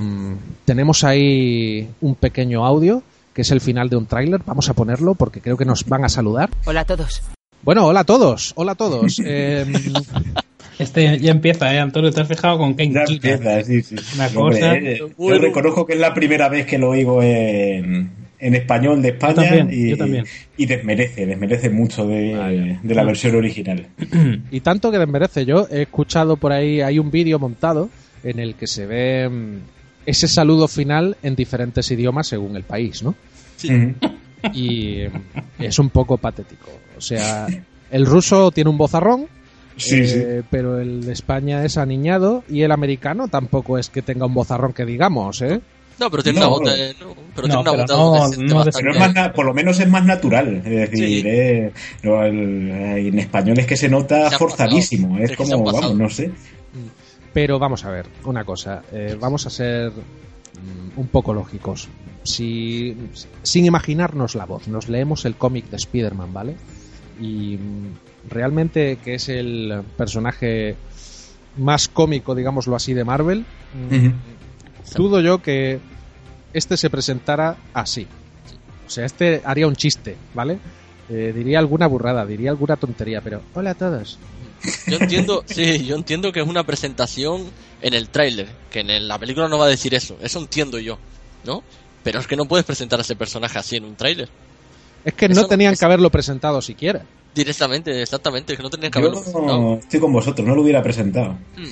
tenemos ahí un pequeño audio que es el final de un tráiler. Vamos a ponerlo porque creo que nos van a saludar. Hola a todos. Bueno, hola a todos, hola a todos. <laughs> Eh, Este ya empieza, ¿eh, Antonio? ¿Te has fijado con qué Ya empieza, sí, sí. Una Hombre, cosa- eh, yo reconozco que es la primera vez que lo oigo en, en español de España también, y, yo también. y desmerece, desmerece mucho de, Vaya. de la versión original. y tanto que desmerece. Yo he escuchado por ahí, hay un vídeo montado en el que se ve mm, ese saludo final en diferentes idiomas según el país, ¿no? Sí. Y mm, es un poco patético. O sea, el ruso tiene un bozarrón, Sí, sí. Eh, pero el de España es aniñado y el americano tampoco es que tenga un bozarrón que digamos, ¿eh? No, pero tiene No. una voz de- no, pero No, tiene una pero de- no- bastante. Pero es más na- por lo menos es más natural. Es decir, Sí. eh, no, el- en español es que se nota Se forzadísimo. pasado. Es como, vamos, no sé. Pero vamos a ver, una cosa, eh, vamos a ser mm, un poco lógicos. Si, sin imaginarnos la voz, nos leemos el cómic de Spider-Man, ¿vale? Y mm, realmente que es el personaje más cómico, digámoslo así, de Marvel, mm, dudo yo que este se presentara así. O sea, este haría un chiste, ¿vale? Eh, diría alguna burrada, diría alguna tontería, pero hola a todos. Yo entiendo, <laughs> sí, yo entiendo que es una presentación en el tráiler, que en el- la película no va a decir eso, eso entiendo yo, ¿no? Pero es que no puedes presentar a ese personaje así en un tráiler. Es que Eso no tenían que haberlo presentado siquiera. Directamente, exactamente, es que no tenían que haberlo presentado. estoy con vosotros, no lo hubiera presentado Mm.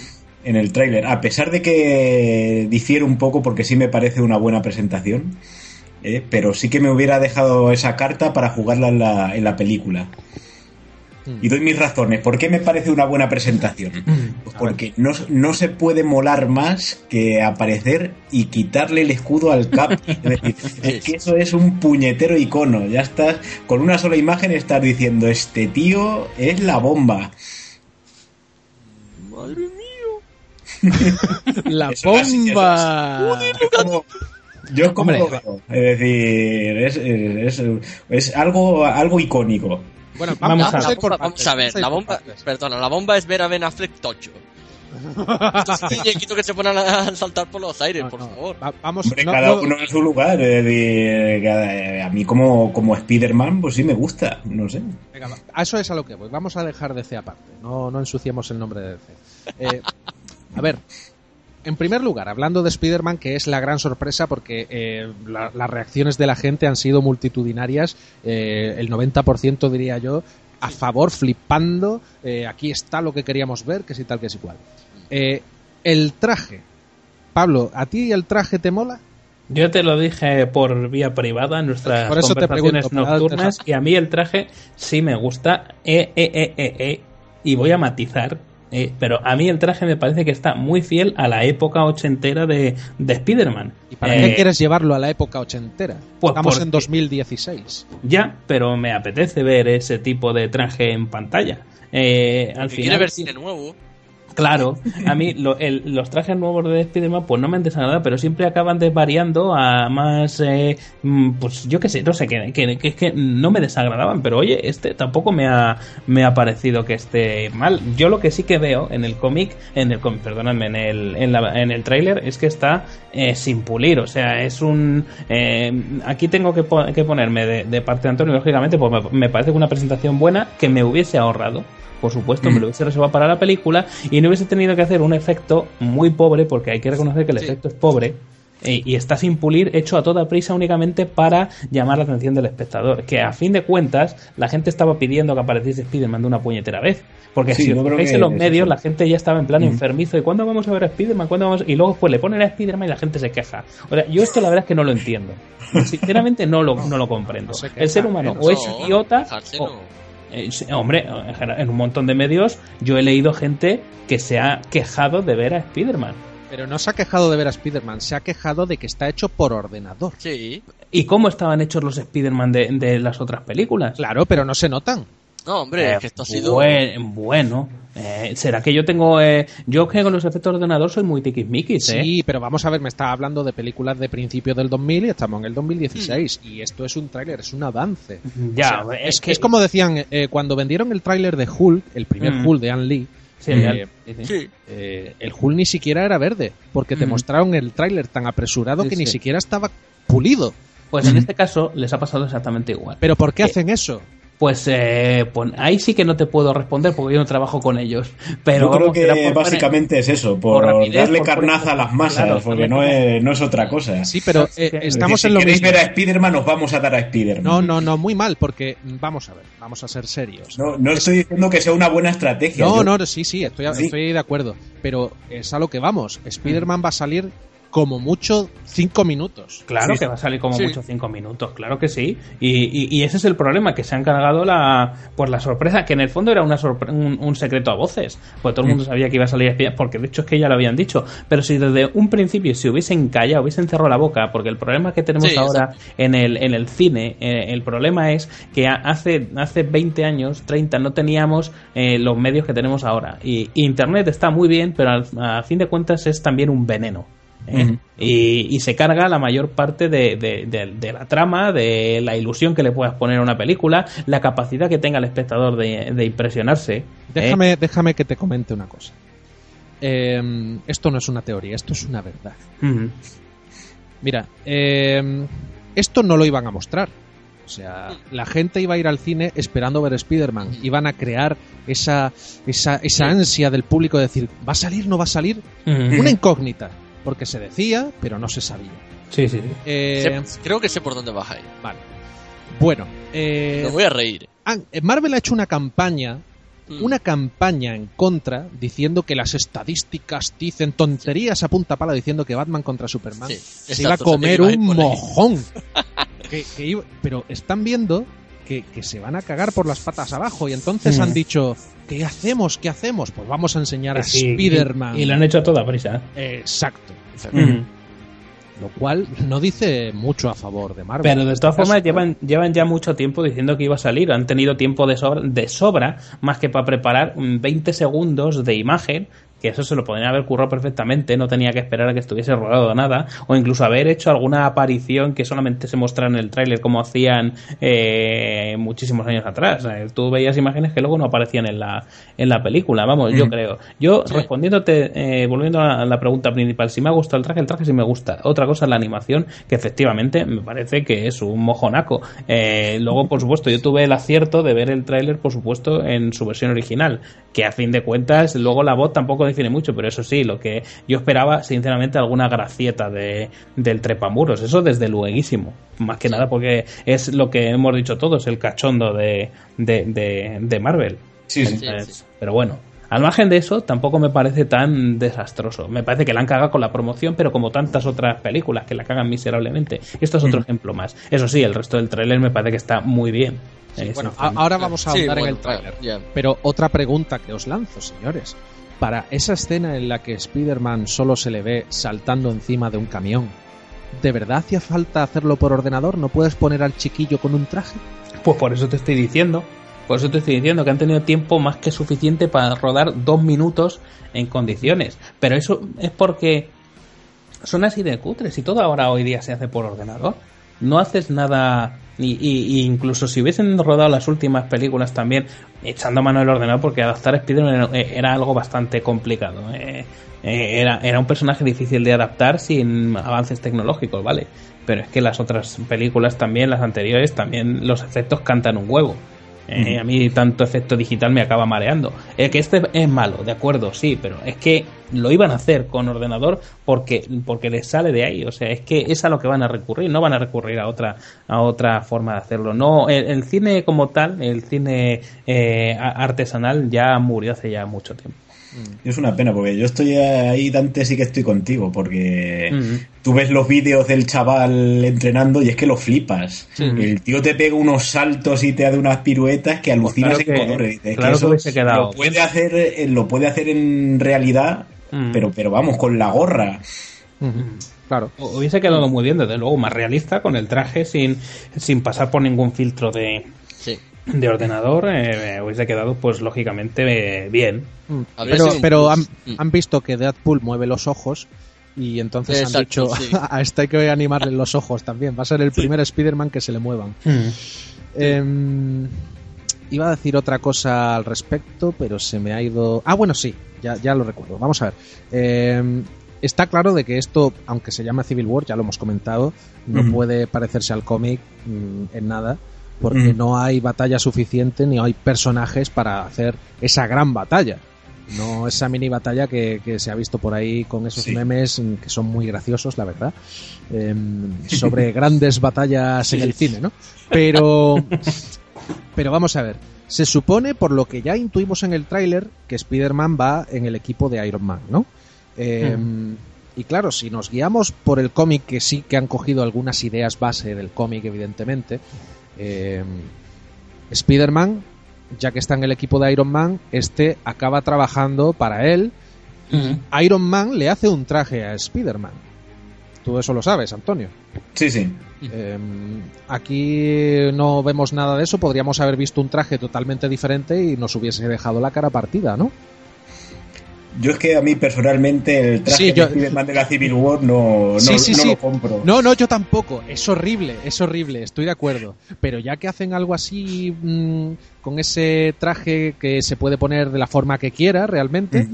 en el tráiler, a pesar de que difiere un poco porque sí me parece una buena presentación, ¿eh? pero sí que me hubiera dejado esa carta para jugarla en la, en la película. Mm. Y doy mis razones. ¿Por qué me parece una buena presentación? Pues porque no, no se puede molar más que aparecer y quitarle el escudo al Cap. <laughs> Es decir, es que eso es un puñetero icono. Ya estás, con una sola imagen estás diciendo, este tío es la bomba. Madre mía. <laughs> ¡La Eso bomba! Es como- yo como Hombre. lo veo. Es decir, es, es, es- es algo, algo icónico. Bueno, Vamos vamos, a- a ir por Vamos a ver, vamos la bomba, perdona, la bomba es ver a Ben Affleck tocho. <laughs> Estos que se ponen a saltar por los aires, No, por no, favor. va- vamos, Hombre, no- cada no- uno en su lugar. A mí como, como Spider-Man, pues sí me gusta. No sé. Venga, va, a eso es a lo que voy. Vamos a dejar DC aparte. No, no ensuciemos el nombre de DC. Eh, a ver, en primer lugar, hablando de Spider-Man, que es la gran sorpresa porque eh, la- las reacciones de la gente han sido multitudinarias, eh, el 90% diría yo, a favor, flipando, eh, aquí está lo que queríamos ver, que si tal, que si cual. Eh, el traje. Pablo, ¿a ti el traje te mola? Yo te lo dije por vía privada en nuestras Por eso conversaciones pregunto, nocturnas y a mí el traje sí me gusta. Eh, eh, eh, eh, eh, y voy a matizar. Eh, pero a mí el traje me parece que está muy fiel a la época ochentera de, de Spider-Man. ¿Y para Eh, qué quieres llevarlo a la época ochentera? Pues Estamos en porque- 2016. Ya, pero me apetece ver ese tipo de traje en pantalla. Eh, al final, quiere ver cine nuevo. Claro, a mí lo- el- los trajes nuevos de Spider-Man pues no me han desagradado, pero siempre acaban desvariando a más, eh, mm, pues yo qué sé, no sé, que, que, que que no me desagradaban, pero oye, este tampoco me ha, me ha parecido que esté mal. Yo lo que sí que veo en el cómic, en el cómic, perdóname, en el, en, en el tráiler es que está eh, sin pulir, o sea, es un... eh, aquí tengo que, po- que ponerme de, de parte de Antonio, lógicamente, pues me, me parece una presentación buena que me hubiese ahorrado por supuesto, me lo hubiese reservado para la película y no hubiese tenido que hacer un efecto muy pobre, porque hay que reconocer que el Sí. efecto es pobre eh, y está sin pulir, hecho a toda prisa únicamente para llamar la atención del espectador. Que a fin de cuentas, la gente estaba pidiendo que apareciese Spider-Man de una puñetera vez. Porque Sí, si os que en los medios, eso. la gente ya estaba en plan enfermizo. ¿Y cuándo vamos a ver a Spider-Man? ¿Cuándo vamos? Y luego pues le ponen a Spider-Man y la gente se queja. O sea, yo esto la verdad es que no lo entiendo. <laughs> Sinceramente no lo, no lo comprendo. No El ser humano ¿eh? o es idiota quejarse o. eh, hombre, en un montón de medios yo he leído gente que se ha quejado de ver a Spider-Man. Pero no se ha quejado de ver a Spider-Man, se ha quejado de que está hecho por ordenador. Sí. ¿Y cómo estaban hechos los Spider-Man de, de las otras películas? Claro, pero no se notan. No, hombre, es que esto ha sido. Buen- bueno, eh, ¿será que yo tengo... eh, yo que con los efectos de ordenador soy muy tiquismiquis, ¿eh? Sí, pero vamos a ver, me está hablando de películas de principios del 2000 y estamos en el 2016. Y esto es un tráiler, es un avance. Ya, O sea, es es, que- es como decían, eh, cuando vendieron el tráiler de Hulk, el primer Mm. Hulk de Ann Lee, Sí, eh, sí, eh, el Hulk ni siquiera era verde, porque te Mm. mostraron el tráiler tan apresurado Sí, que ni siquiera estaba pulido. Pues en este caso les ha pasado exactamente igual. Pero ¿por qué Eh, hacen eso? Pues, eh, pues ahí sí que no te puedo responder porque yo no trabajo con ellos. Pero Yo creo vamos, que por- básicamente es eso, por, por rapidez, darle por- carnaza a las masas, claro, porque no es, no es otra cosa. Sí, pero eh, estamos decir, en lo si queréis mismo. ver a Spider-Man, os vamos a dar a Spider-Man. No, no, no, muy mal, porque mm, vamos a ver, vamos a ser serios. No, no estoy diciendo que sea una buena estrategia. No, yo- no, sí, sí, estoy, Sí. estoy de acuerdo. Pero es a lo que vamos. Spider-Man va a salir como mucho cinco minutos. Claro Sí. que va a salir como Sí. mucho cinco minutos, claro que sí. Y, y- y ese es el problema, que se han cargado la, pues la sorpresa, que en el fondo era una sorpre- un, un secreto a voces. Pues todo el mundo sabía que iba a salir espía, porque de hecho es que ya lo habían dicho. Pero si desde un principio se hubiesen callado, hubiesen cerrado la boca, porque el problema que tenemos Sí, ahora en el, en el cine, eh, el problema es que hace, hace 20 años, 30, no teníamos eh, los medios que tenemos ahora. Y Internet está muy bien, pero al- a fin de cuentas es también un veneno. ¿Eh? Y, y se carga la mayor parte de, de- de- de la trama, de la ilusión que le puedas poner a una película, la capacidad que tenga el espectador de, impresionarse. ¿eh? Déjame, déjame que te comente una cosa. Eh, esto no es una teoría, esto es una verdad. Mira, eh, esto no lo iban a mostrar. O sea, la gente iba a ir al cine esperando ver Spider-Man. Iban a crear esa, esa, esa ansia del público de decir, ¿va a salir, no va a salir? Una incógnita. Porque se decía, pero no se sabía. Sí, sí, sí. Eh, creo que sé por dónde vas a ir. vale. Bueno, eh, Me voy a reír. han- Marvel ha hecho una campaña Mm. una campaña en contra diciendo que las estadísticas dicen tonterías a punta pala diciendo que Batman contra Superman Sí, se exacto, iba a comer iba a un ahí. mojón. <laughs> Que- que iba- pero están viendo que, que se van a cagar por las patas abajo y entonces Mm. han dicho ¿qué hacemos? ¿qué hacemos? Pues vamos a enseñar a Spider-Man. Y, y lo han hecho a toda prisa. Eh, Exacto. Ujú. Lo cual no dice mucho a favor de Marvel. Pero de todas formas llevan, llevan ya mucho tiempo diciendo que iba a salir. Han tenido tiempo de sobra, de sobra más que para preparar mm, 20 segundos de imagen, que eso se lo podrían haber currado perfectamente, no tenía que esperar a que estuviese rodado nada, o incluso haber hecho alguna aparición que solamente se mostrara en el tráiler como hacían eh, muchísimos años atrás. Tú veías imágenes que luego no aparecían en la, en la película, vamos, yo creo. Yo, respondiéndote, eh, volviendo a la pregunta principal, si me ha gustado el traje, el traje sí me gusta. Otra cosa es la animación, que efectivamente me parece que es un mojonaco. Eh, luego, por supuesto, yo tuve el acierto de ver el tráiler, por supuesto, en su versión original, que a fin de cuentas, luego la voz tampoco define mucho, pero eso sí, lo que yo esperaba, sinceramente, alguna gracieta de, del trepamuros, eso desde lueguísimo. Más que nada porque es lo que hemos dicho todos, el cachondo de, de, de, de Marvel. Sí, sí. Sí, Entonces, sí. Pero bueno, al margen de eso, tampoco me parece tan desastroso. Me parece que la han cagado con la promoción, pero como tantas otras películas que la cagan miserablemente. Esto es otro ejemplo más. Eso sí, el resto del tráiler me parece que está muy bien. Eh, Bueno, ahora vamos a Sí, ahondar en el tráiler. Pero otra pregunta que os lanzo, señores. Para esa escena en la que Spider-Man solo se le ve saltando encima de un camión, ¿de verdad hacía falta hacerlo por ordenador? ¿No puedes poner al chiquillo con un traje? Pues por eso te estoy diciendo. Por eso te estoy diciendo que han tenido tiempo más que suficiente para rodar dos minutos en condiciones. Pero eso es porque son así de cutres y todo ahora hoy día se hace por ordenador. No haces nada. Y, incluso si hubiesen rodado las últimas películas también echando mano del ordenador, porque adaptar a Spider-Man era, era algo bastante complicado. eh. Eh, era, era un personaje difícil de adaptar sin avances tecnológicos, ¿vale? Pero es que las otras películas también, las anteriores, también los efectos cantan un huevo. Eh, A mí tanto efecto digital me acaba mareando. Eh, que este es malo, de acuerdo, sí, pero es que lo iban a hacer con ordenador porque, porque les sale de ahí. O sea, es que es a lo que van a recurrir, no van a recurrir a otra, a otra forma de hacerlo. No, el, el cine como tal, el cine eh, artesanal ya murió hace ya mucho tiempo. Es una pena, porque yo estoy ahí, Dante, sí que estoy contigo, porque Ujú. tú ves los vídeos del chaval entrenando y es que lo flipas. El tío te pega unos saltos y te hace unas piruetas que alucinas Pues claro en que- colores. Claro que eso hubiese quedado Lo puede hacer, eh, lo puede hacer en realidad, Mm. pero, pero vamos, con la gorra. Claro. Hu- Hubiese quedado muy bien, desde luego, más realista, con el traje sin, sin pasar por ningún filtro de, Sí. de ordenador. eh, hubiese quedado, pues, lógicamente, eh, bien. Mm. Pero, pero han, Mm. han visto que Deadpool mueve los ojos y entonces han dicho sí. <laughs> a este hay que animarle los ojos también. Va a ser el primer Spider-Man que se le muevan. Em, iba a decir otra cosa al respecto, pero se me ha ido. Ah, bueno, sí, ya, ya lo recuerdo. Vamos a ver. Em, está claro de que esto, aunque se llama Civil War, ya lo hemos comentado, no puede parecerse al cómic mm, en nada, porque no hay batalla suficiente ni hay personajes para hacer esa gran batalla. No esa mini batalla que, que se ha visto por ahí con esos Sí. memes mm, que son muy graciosos, la verdad, em, sobre <laughs> grandes batallas en el cine, ¿no? Pero, <laughs> pero vamos a ver. Se supone, por lo que ya intuimos en el tráiler, que Spider-Man va en el equipo de Iron Man, ¿no? Em, Y claro, si nos guiamos por el cómic, que sí que han cogido algunas ideas base del cómic, evidentemente, em, Spider-Man, ya que está en el equipo de Iron Man, este acaba trabajando para él. Iron Man le hace un traje a Spider-Man. Tú eso lo sabes, Antonio. Sí, sí. Em, aquí no vemos nada de eso. Podríamos haber visto un traje totalmente diferente y nos hubiese dejado la cara partida, ¿no? yo es que a mí personalmente el traje Sí, yo- de la Civil War no, no, sí, sí, no lo compro. No, no, yo tampoco. Es horrible, es horrible, estoy de acuerdo. Pero ya que hacen algo así, mm, con ese traje que se puede poner de la forma que quiera realmente,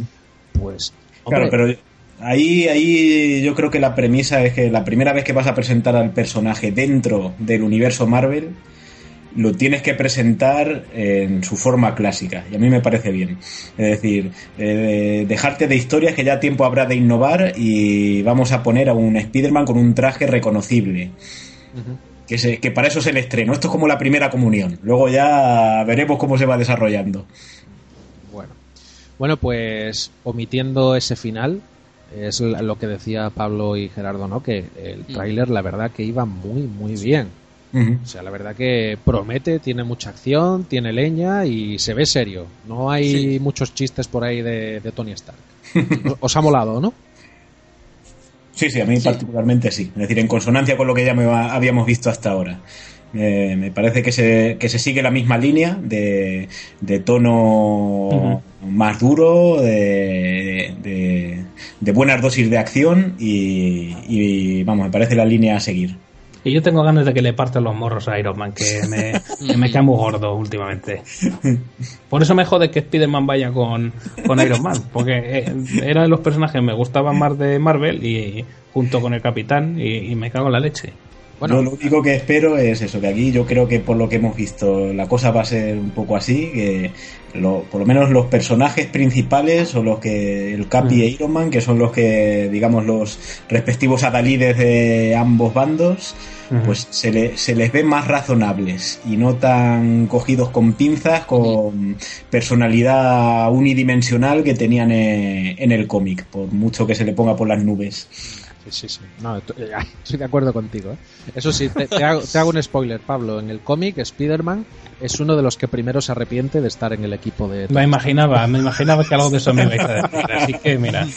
pues. Claro, pero ahí, ahí yo creo que la premisa es que la primera vez que vas a presentar al personaje dentro del universo Marvel, lo tienes que presentar en su forma clásica. Y a mí me parece bien. Es decir, eh, dejarte de historias que ya tiempo habrá de innovar y vamos a poner a un Spider-Man con un traje reconocible. Que, se- que para eso es el estreno. Esto es como la primera comunión. Luego ya veremos cómo se va desarrollando. Bueno. Bueno, pues omitiendo ese final, es lo que decía Pablo y Gerardo, ¿no? Que el tráiler, la verdad, que iba muy, muy bien. O sea, la verdad que promete, tiene mucha acción, tiene leña y se ve serio. No hay Sí. muchos chistes por ahí de, de Tony Stark. <laughs> Os- ha molado, ¿no? Sí, sí, a mí particularmente sí. Es decir, en consonancia con lo que ya me va- habíamos visto hasta ahora. Eh, me parece que se, que se sigue la misma línea de, de tono más duro, de, de, de buenas dosis de acción y, y, vamos, me parece la línea a seguir. Y yo tengo ganas de que le partan los morros a Iron Man, que me, que me cae muy gordo últimamente. Por eso me jode que Spider-Man vaya con, con Iron Man, porque eh, era de los personajes que me gustaban más de Marvel y junto con el Capitán y, y me cago en la leche. Bueno. Yo lo único que espero es eso, que aquí yo creo que por lo que hemos visto la cosa va a ser un poco así, que lo- por lo menos los personajes principales o los que el Capi Mm. e Iron Man, que son los que digamos los respectivos adalides de ambos bandos, pues se, le- se les ve más razonables y no tan cogidos con pinzas, con personalidad unidimensional que tenían eh, en el cómic, por mucho que se le ponga por las nubes. Sí, sí, sí. No, eh, <laughs> estoy de acuerdo contigo. ¿eh? Eso sí, te, te hago, te hago un spoiler, Pablo. En el cómic, Spider-Man es uno de los que primero se arrepiente de estar en el equipo de... Me imaginaba, me imaginaba que algo de eso me ibais a decir, así que mira.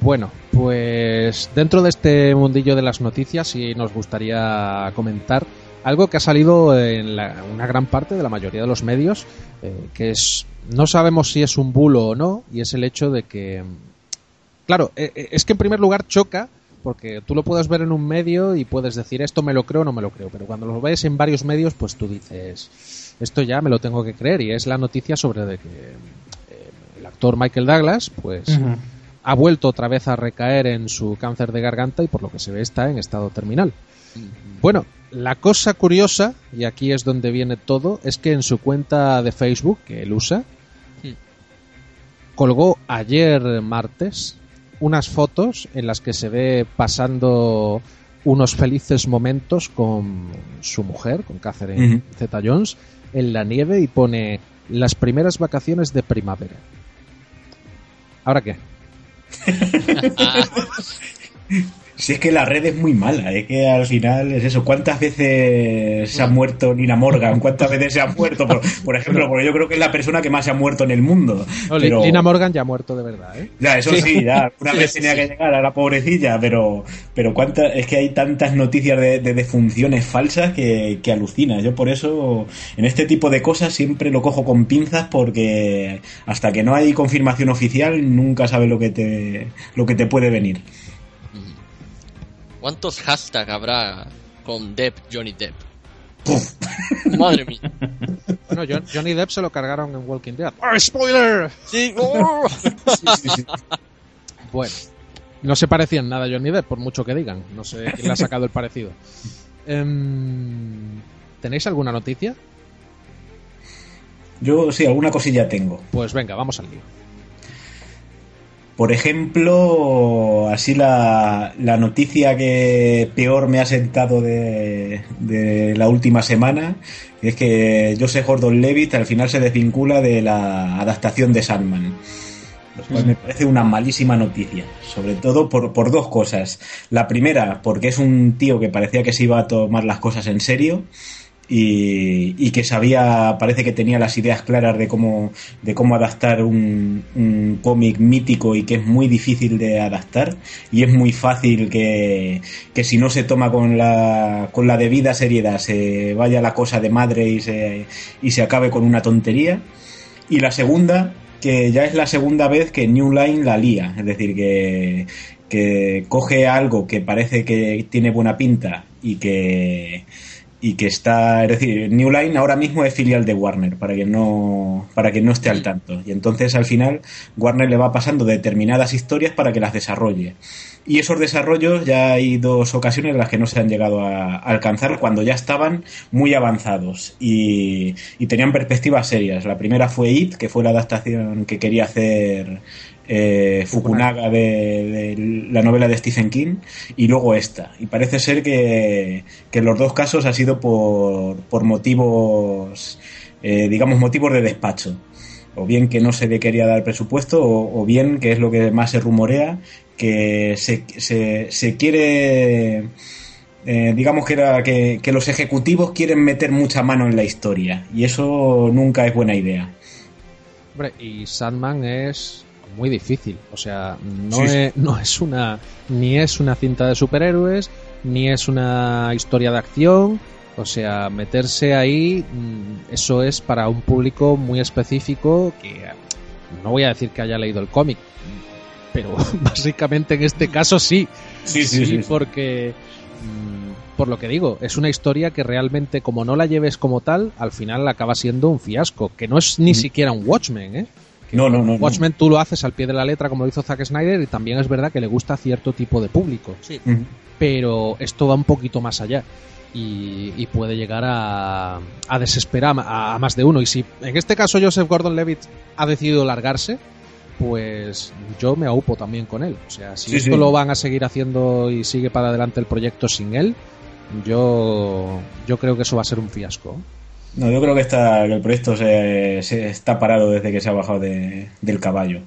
Bueno, pues dentro de este mundillo de las noticias sí nos gustaría comentar algo que ha salido en la- una gran parte de la mayoría de los medios, eh, que es no sabemos si es un bulo o no, y es el hecho de que, claro, eh, eh, es que en primer lugar choca porque tú lo puedes ver en un medio y puedes decir esto me lo creo o no me lo creo, pero cuando lo ves en varios medios, pues tú dices esto ya me lo tengo que creer y es la noticia sobre de que eh, el actor Michael Douglas, pues ha vuelto otra vez a recaer en su cáncer de garganta y por lo que se ve está en estado terminal. Bueno, la cosa curiosa, y aquí es donde viene todo, es que en su cuenta de Facebook, que él usa, Sí. colgó ayer martes unas fotos en las que se ve pasando unos felices momentos con su mujer, con Catherine Ujú. Zeta Jones, en la nieve y pone las primeras vacaciones de primavera. ¿Ahora qué? <laughs> Si es que la red es muy mala, es que al final es eso. ¿Cuántas veces se ha muerto Nina Morgan? ¿Cuántas veces se ha muerto? Por, por ejemplo, porque yo creo que es la persona que más se ha muerto en el mundo. No, Li- Pero- Lina Morgan ya ha muerto de verdad, ¿eh? Ya, eso sí, ya. Una vez tenía que llegar a la pobrecilla, pero, pero cuánta, es que hay tantas noticias de, de defunciones falsas que, que alucina. Yo por eso, en este tipo de cosas siempre lo cojo con pinzas porque hasta que no hay confirmación oficial nunca sabes lo que te, lo que te puede venir. ¿Cuántos hashtags habrá con Depp, Johnny Depp? Madre mía. Bueno, John- Johnny Depp se lo cargaron en Walking Dead. ¡Ah, ¡Spoiler! Sí, oh. Bueno, no se parecía en nada a Johnny Depp, por mucho que digan. No sé quién le ha sacado el parecido. Em, ¿Tenéis alguna noticia? Yo sí, alguna cosilla tengo. Pues venga, vamos al lío. Por ejemplo, así la, la noticia que peor me ha sentado de, de la última semana es que Joseph Gordon-Levitt al final se desvincula de la adaptación de Sandman. Lo cual me parece una malísima noticia, sobre todo por, por dos cosas. La primera, porque es un tío que parecía que se iba a tomar las cosas en serio y, y que sabía, parece que tenía las ideas claras de cómo, de cómo adaptar un, cómic mítico y que es muy difícil de adaptar y es muy fácil que, que si no se toma con la, con la debida seriedad se vaya la cosa de madre y se, y se acabe con una tontería. Y la segunda, que ya es la segunda vez que New Line la lía. Es decir, que, que coge algo que parece que tiene buena pinta y que y que está, es decir, New Line ahora mismo es filial de Warner, para que no, para que no esté al tanto. Y entonces al final Warner le va pasando determinadas historias para que las desarrolle. Y esos desarrollos ya hay dos ocasiones en las que no se han llegado a, alcanzar cuando ya estaban muy avanzados y, y tenían perspectivas serias. La primera fue It, que fue la adaptación que quería hacer eh, Fukunaga de, de la novela de Stephen King y luego esta. Y parece ser que, que en los dos casos ha sido por, por motivos, eh, digamos, motivos de despacho. O bien que no se le quería dar presupuesto, o, o bien que es lo que más se rumorea, que se, se, se quiere. eh, digamos que, era, que, que los ejecutivos quieren meter mucha mano en la historia. Y eso nunca es buena idea. Hombre, y Sandman es muy difícil. O sea, no, Sí, sí. es, no es una. Ni es una cinta de superhéroes, ni es una historia de acción. O sea, meterse ahí, mm, eso es para un público muy específico que no voy a decir que haya leído el cómic, pero <laughs> básicamente en este caso sí. Sí, sí, sí, sí. porque mm, por lo que digo, es una historia que realmente como no la lleves como tal, al final acaba siendo un fiasco, que no es ni siquiera un Watchmen, ¿eh? No, no, no. no. Watchmen tú lo haces al pie de la letra como lo hizo Zack Snyder y también es verdad que le gusta a cierto tipo de público, Sí. Pero esto va un poquito más allá. Y, y puede llegar a, a desesperar a, a más de uno. Y si en este caso Joseph Gordon-Levitt ha decidido largarse, pues yo me aupo también con él. O sea, si Sí, esto sí. lo van a seguir haciendo y sigue para adelante el proyecto sin él, yo, yo creo que eso va a ser un fiasco. No, yo creo que, está, que el proyecto se, está parado desde que se ha bajado de- del caballo.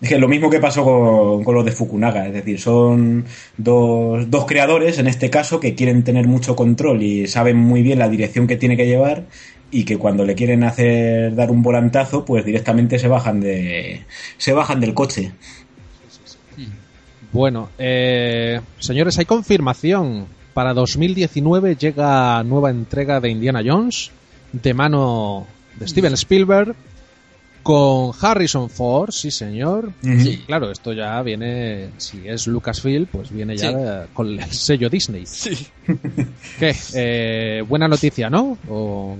Es que lo mismo que pasó con, con los de Fukunaga, es decir, son dos, dos creadores, en este caso, que quieren tener mucho control y saben muy bien la dirección que tiene que llevar y que cuando le quieren hacer dar un volantazo, pues directamente se bajan de se bajan del coche. Bueno, eh, señores, hay confirmación. Para 2019 llega nueva entrega de Indiana Jones de mano de Steven Spielberg con Harrison Ford, sí señor. Sí. Claro, esto ya viene, si es Lucasfilm, pues viene ya Sí. eh, con el sello Disney. Sí. <laughs> ¿Qué? Eh, buena noticia, ¿no? ¿O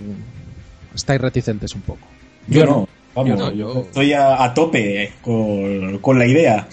estáis reticentes un poco? Yo no, vamos, Yo no, yo yo- estoy a, a tope con, con la idea.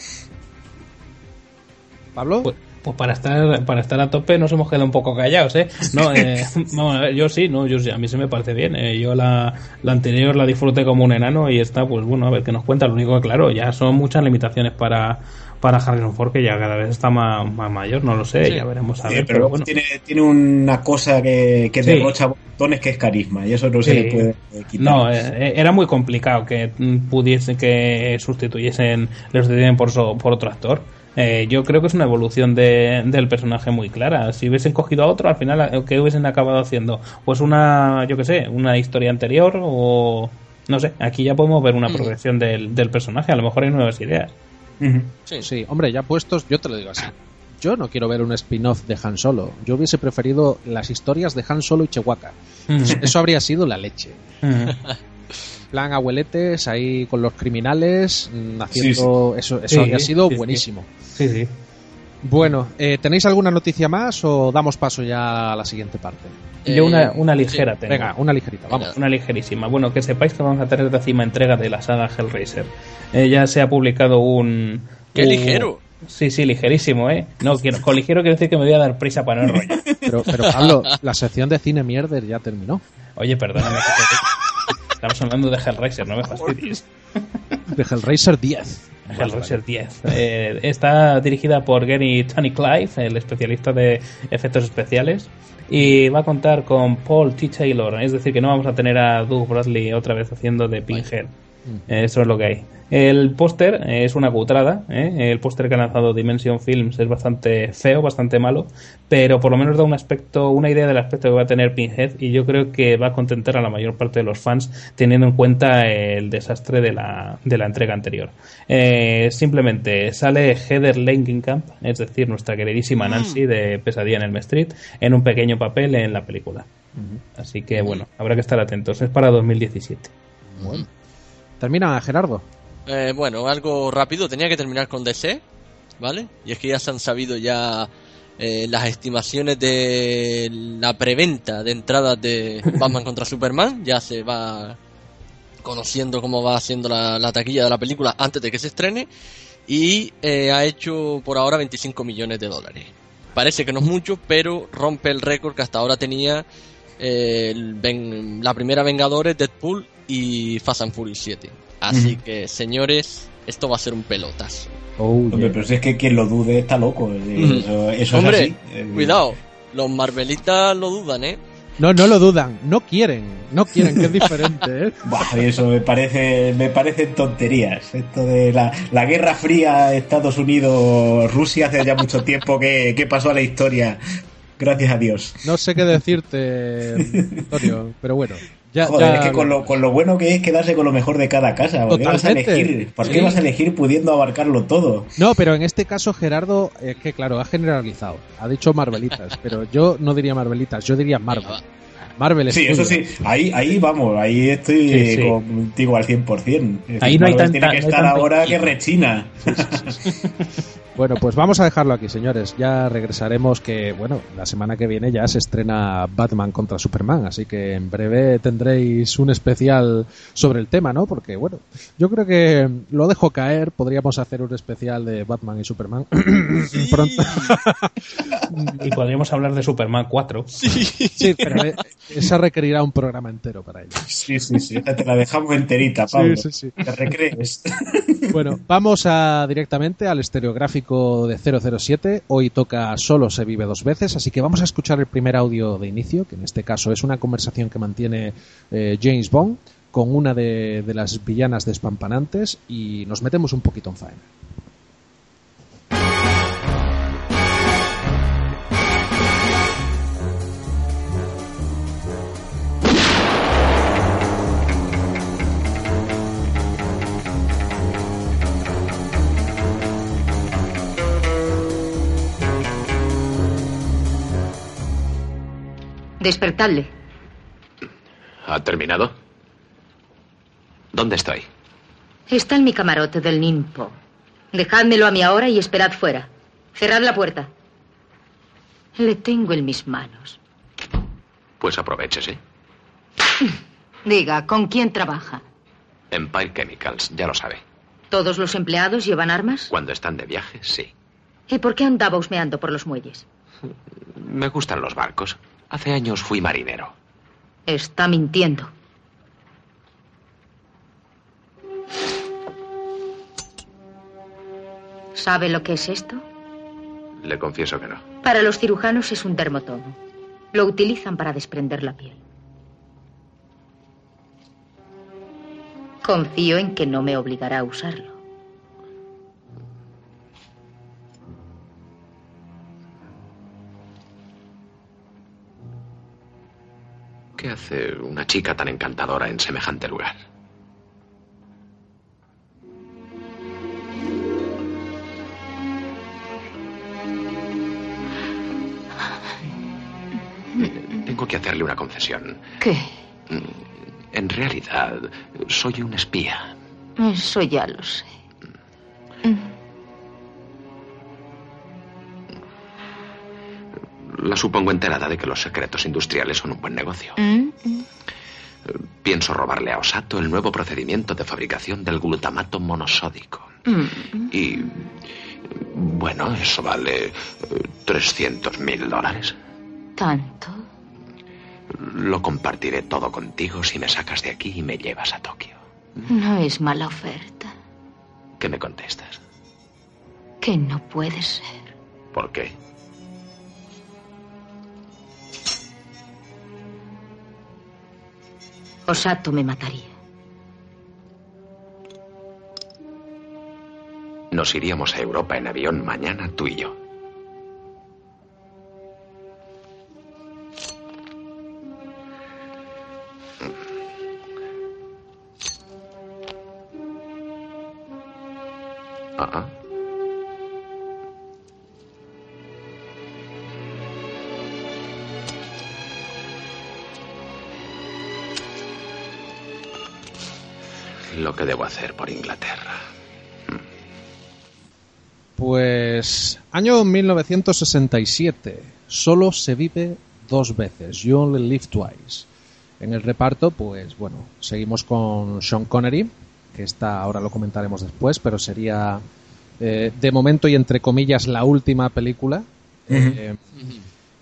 ¿Pablo? Pues, pues para estar para estar a tope nos hemos quedado un poco callados, ¿eh? No, eh, <laughs> vamos a ver, yo sí, no, yo sí, a mí se me parece bien. eh, yo la, la anterior la disfruté como un enano y esta, pues bueno, a ver qué nos cuenta. Lo único que, claro, ya son muchas limitaciones para, para Harrison Ford, que ya cada vez está más, más mayor, no lo sé, Sí. ya veremos a Sí, ver. pero Pero luego bueno, tiene, tiene una cosa que, que Sí. derrocha botones que es carisma y eso no se le puede quitar. No, eh, era muy complicado que mm, pudiesen que sustituyesen, le sustituyen por, so- por otro actor. Eh, yo creo que es una evolución de- del personaje muy clara. Si hubiesen cogido a otro, al final, eh, ¿qué hubiesen acabado haciendo? Pues una, yo qué sé, una historia anterior o... No sé, aquí ya podemos ver una Mm. progresión del, del personaje. A lo mejor hay nuevas ideas. Sí. Sí, hombre, ya puestos, yo te lo digo así. Yo no quiero ver un spin-off de Han Solo. Yo hubiese preferido las historias de Han Solo y Chewbacca. Eso habría sido la leche. <laughs> Plan abueletes ahí con los criminales mm, haciendo eso. Eso Sí, habría sido buenísimo. sí, sí. Bueno, eh, ¿tenéis alguna noticia más o damos paso ya a la siguiente parte? Yo una, Eh, una ligera sí. tengo. Venga, una ligerita, vamos. Una ligerísima. Bueno, que sepáis que vamos a tener décima entrega de la saga Hellraiser. Eh, ya se ha publicado un... ¡Qué un- ligero! Sí, sí, ligerísimo, ¿eh? No, quiero, con ligero quiero decir que me voy a dar prisa para no enrollar. Pero, pero Pablo, la sección de cine mierder ya terminó. Oye, perdóname. Estamos hablando de Hellraiser, no me fastidies. De Hellraiser 10. Hellraiser 10. Eh, está dirigida por Gary Tony Clive, el especialista de efectos especiales. Y va a contar con Paul T. Taylor, es decir, que no vamos a tener a Doug Bradley otra vez haciendo de Pinhead. Eh, Eso es lo que hay. El póster eh, es una cutrada. ¿eh? El póster que ha lanzado Dimension Films es bastante feo, bastante malo, pero por lo menos da un aspecto, una idea del aspecto que va a tener Pinhead y yo creo que va a contentar a la mayor parte de los fans teniendo en cuenta el desastre de la, de la entrega anterior. Eh, simplemente sale Heather Langenkamp, es decir, nuestra queridísima Nancy de Pesadilla en el Street, en un pequeño papel en la película. Así que bueno, habrá que estar atentos. Es para 2017. Termina, Gerardo. Eh, bueno, algo rápido. Tenía que terminar con DC, ¿vale? Y es que ya se han sabido ya eh, las estimaciones de la preventa de entradas de <laughs> Batman contra Superman. Ya se va conociendo cómo va haciendo la, la taquilla de la película antes de que se estrene. Y eh, ha hecho por ahora 25 millones de dólares. Parece que no es mucho, pero rompe el récord que hasta ahora tenía eh, Ven- la primera Vengadores, Deadpool y Fast and Furious 7. Así que, señores, esto va a ser un pelotazo. Oh, Hombre, yeah. pero si es que quien lo dude está loco. eh, Eso, eso Hombre, es así. Eh, cuidado, los Marvelitas lo dudan, ¿eh? No, no lo dudan, no quieren, no quieren, que es diferente, ¿eh? <laughs> Buah, eso me parece, me parecen tonterías. Esto de la, la Guerra Fría, Estados Unidos, Rusia, hace ya mucho tiempo que, que pasó a la historia. Gracias a Dios. No sé qué decirte, <laughs> Antonio, pero bueno. Ya, Joder, ya- es que con lo, con lo bueno que es quedarse con lo mejor de cada casa. ¿Por qué vas a elegir, ¿por qué Sí. vas a elegir pudiendo abarcarlo todo? No, pero en este caso Gerardo, es que claro, ha generalizado. Ha dicho Marvelitas, pero yo no diría Marvelitas, yo diría Marvel. Marvel Sí, eso sí, ahí, ahí vamos, ahí estoy Sí, sí. contigo al 100%. Es Ahí decir, no hay tanta- Tiene que no estar ahora que rechina. <laughs> <laughs> Bueno, pues vamos a dejarlo aquí, señores. Ya regresaremos que, bueno, la semana que viene ya se estrena Batman contra Superman, así que en breve tendréis un especial sobre el tema, ¿no? Porque, bueno, yo creo que lo dejo caer, podríamos hacer un especial de Batman y Superman <clears throat> pronto. Y podríamos hablar de Superman 4. Sí, pero eh, esa requerirá un programa entero para ello. Sí, sí, sí, te la dejamos enterita, Pablo. Sí, sí, sí. Te recrees. <laughs> Bueno, vamos a directamente al estereográfico de 007. Hoy toca Solo se vive dos veces, así que vamos a escuchar el primer audio de inicio, que en este caso es una conversación que mantiene eh, James Bond con una de, de las villanas despampanantes y nos metemos un poquito en faena. Despertadle. ¿Ha terminado? ¿Dónde estoy? Está en mi camarote del Nimpo. Dejádmelo a mí ahora y esperad fuera. Cerrad la puerta. Le tengo en mis manos. Pues aprovechese. <laughs> Diga, ¿con quién trabaja? Empire Chemicals, ya lo sabe. ¿Todos los empleados llevan armas? Cuando están de viaje, sí. ¿Y por qué andaba husmeando por los muelles? <laughs> Me gustan los barcos. Hace años fui marinero. Está mintiendo. ¿Sabe lo que es esto? Le confieso que no. Para los cirujanos es un dermotomo. Lo utilizan para desprender la piel. Confío en que no me obligará a usarlo. ¿Qué hace una chica tan encantadora en semejante lugar? Tengo que hacerle una confesión. ¿Qué? En realidad, soy un espía. Eso ya lo sé. La supongo enterada de que los secretos industriales son un buen negocio. Mm, mm. Pienso robarle a Osato el nuevo procedimiento de fabricación del glutamato monosódico. Mm. Y. Bueno, eso vale 300 mil dólares. ¿Tanto? Lo compartiré todo contigo si me sacas de aquí y me llevas a Tokio. No es mala oferta. ¿Qué me contestas? Que no puede ser. ¿Por qué? Osato me mataría. Nos iríamos a Europa en avión mañana tú y yo. Que debo hacer por Inglaterra. Pues año 1967. Solo se vive dos veces. You only live twice. En el reparto, pues bueno, seguimos con Sean Connery, que está, ahora lo comentaremos después, pero sería eh, de momento y entre comillas la última película. Eh,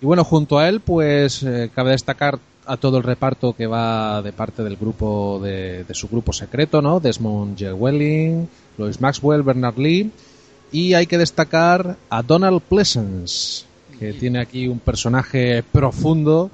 y bueno, junto a él, pues eh, cabe destacar a todo el reparto que va de parte del grupo de, de su grupo secreto, ¿no? Desmond Llewellyn, Lois Maxwell, Bernard Lee y hay que destacar a Donald Pleasence, que tiene aquí un personaje profundo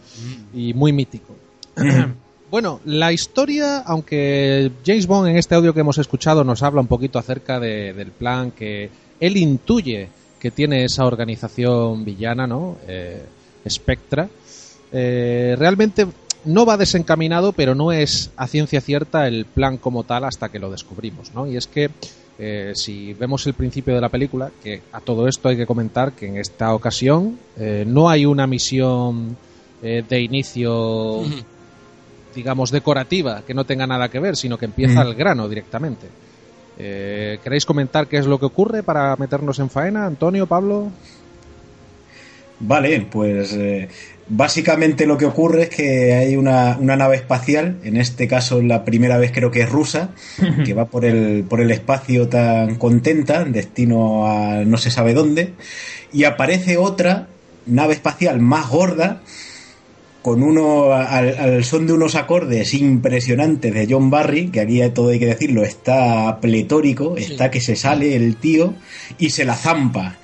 y muy mítico. <clears throat> bueno, la historia, aunque James Bond en este audio que hemos escuchado nos habla un poquito acerca de- del plan que él intuye que tiene esa organización villana, ¿no? Eh, Spectra. Eh, realmente no va desencaminado, pero no es a ciencia cierta el plan como tal hasta que lo descubrimos, ¿no? Y es que eh, si vemos el principio de la película, que a todo esto hay que comentar que en esta ocasión eh, no hay una misión eh, de inicio, digamos, decorativa, que no tenga nada que ver, sino que empieza al grano directamente. Eh, ¿Queréis comentar qué es lo que ocurre para meternos en faena, Antonio, Pablo? Vale, pues eh, básicamente lo que ocurre es que hay una, una nave espacial, en este caso la primera vez creo que es rusa, que va por el, por el espacio tan contenta, destino a no se sabe dónde, y aparece otra nave espacial más gorda, con uno al, al son de unos acordes impresionantes de John Barry, que aquí todo hay que decirlo, está pletórico, está que se sale el tío y se la zampa.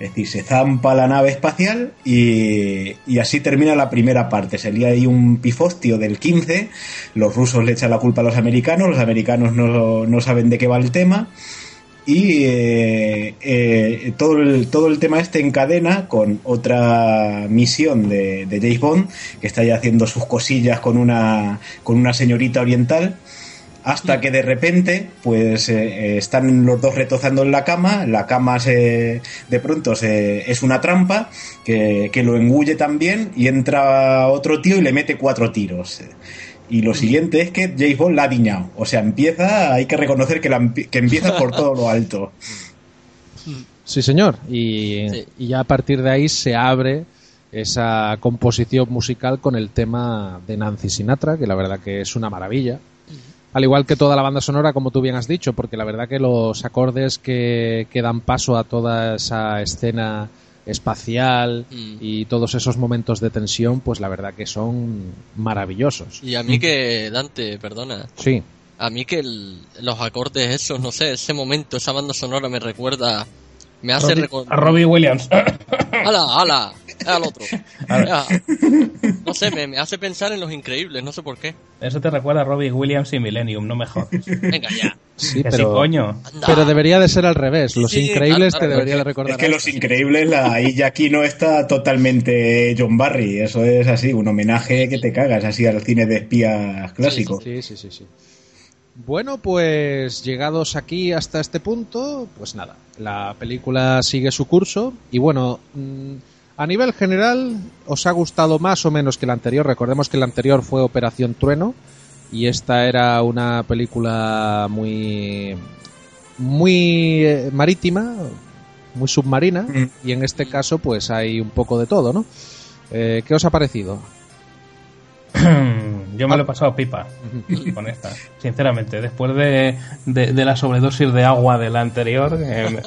Es decir, se zampa la nave espacial y, y así termina la primera parte. Sería ahí un pifostio del 15. Los rusos le echan la culpa a los americanos, los americanos no, no saben de qué va el tema. Y eh, eh, todo, el, todo el tema este encadena con otra misión de, de James Bond, que está ya haciendo sus cosillas con una, con una señorita oriental hasta que de repente pues eh, eh, están los dos retozando en la cama la cama se de pronto se, es una trampa que, que lo engulle también y entra otro tío y le mete cuatro tiros y lo siguiente es que James Bond la ha diñado o sea empieza hay que reconocer que, la que empieza por todo lo alto Sí, señor. Y, Sí. y ya a partir de ahí se abre esa composición musical con el tema de Nancy Sinatra, que la verdad que es una maravilla. Al igual que toda la banda sonora, como tú bien has dicho, porque la verdad que los acordes que, que dan paso a toda esa escena espacial Mm. y todos esos momentos de tensión, pues la verdad que son maravillosos. Y a mí que, Dante, perdona, Sí. a mí que el- los acordes esos, no sé, ese momento, esa banda sonora me recuerda, me hace Robbie- recordar... a Robbie Williams. ¡Hala, hala! Al otro. A. No sé, me, me hace pensar en los increíbles, no sé por qué. Eso te recuerda a Robbie Williams y Millennium, no me jodas. Venga ya. Sí, Que sí, pero, coño. Pero debería de ser al revés. Los Sí, increíbles claro, te debería de recordar. es que a Los. Increíbles la ahí ya aquí no está totalmente John Barry eso es así un homenaje que te cagas así al cine de espías clásico Sí, sí, sí, sí. Bueno, pues llegados aquí hasta este punto, pues nada, la película sigue su curso y bueno, mm, a nivel general, ¿os ha gustado más o menos que la anterior? Recordemos que la anterior fue Operación Trueno y esta era una película muy muy eh, marítima, muy submarina Mm. y en este caso pues hay un poco de todo, ¿no? Eh, ¿Qué os ha parecido? <clears throat> Yo me lo he pasado pipa con esta, sinceramente. Después de, de, de la sobredosis de agua de la anterior, que me,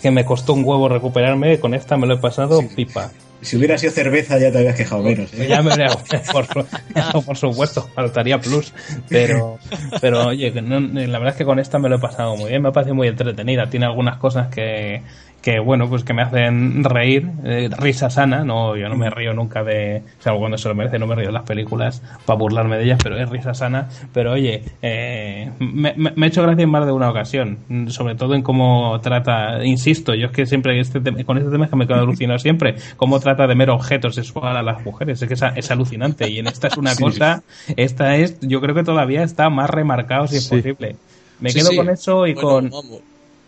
que me costó un huevo recuperarme, con esta me lo he pasado pipa. si hubiera sido cerveza ya te habías quejado menos ¿eh? Ya me habría- por, <laughs> por supuesto, faltaría plus. Pero, pero oye, no- la verdad es que con esta me lo he pasado muy bien, me ha parecido muy entretenida. Tiene algunas cosas que, que bueno, pues que me hacen reír, eh, risa sana. No, yo no me río nunca de, o sea, cuando se lo merece, no me río de las películas para burlarme de ellas, pero es risa sana. Pero oye, eh, me, me, ha hecho gracia en más de una ocasión, sobre todo en cómo trata, insisto, yo es que siempre este tema- con este tema es que me quedo alucinado siempre, cómo trata de mero objeto sexual a las mujeres, es que es, es alucinante y en esta es una Sí. cosa, esta es, yo creo que todavía está más remarcado si es Sí. posible. Me Sí, quedo sí. con eso y Bueno, con... vamos.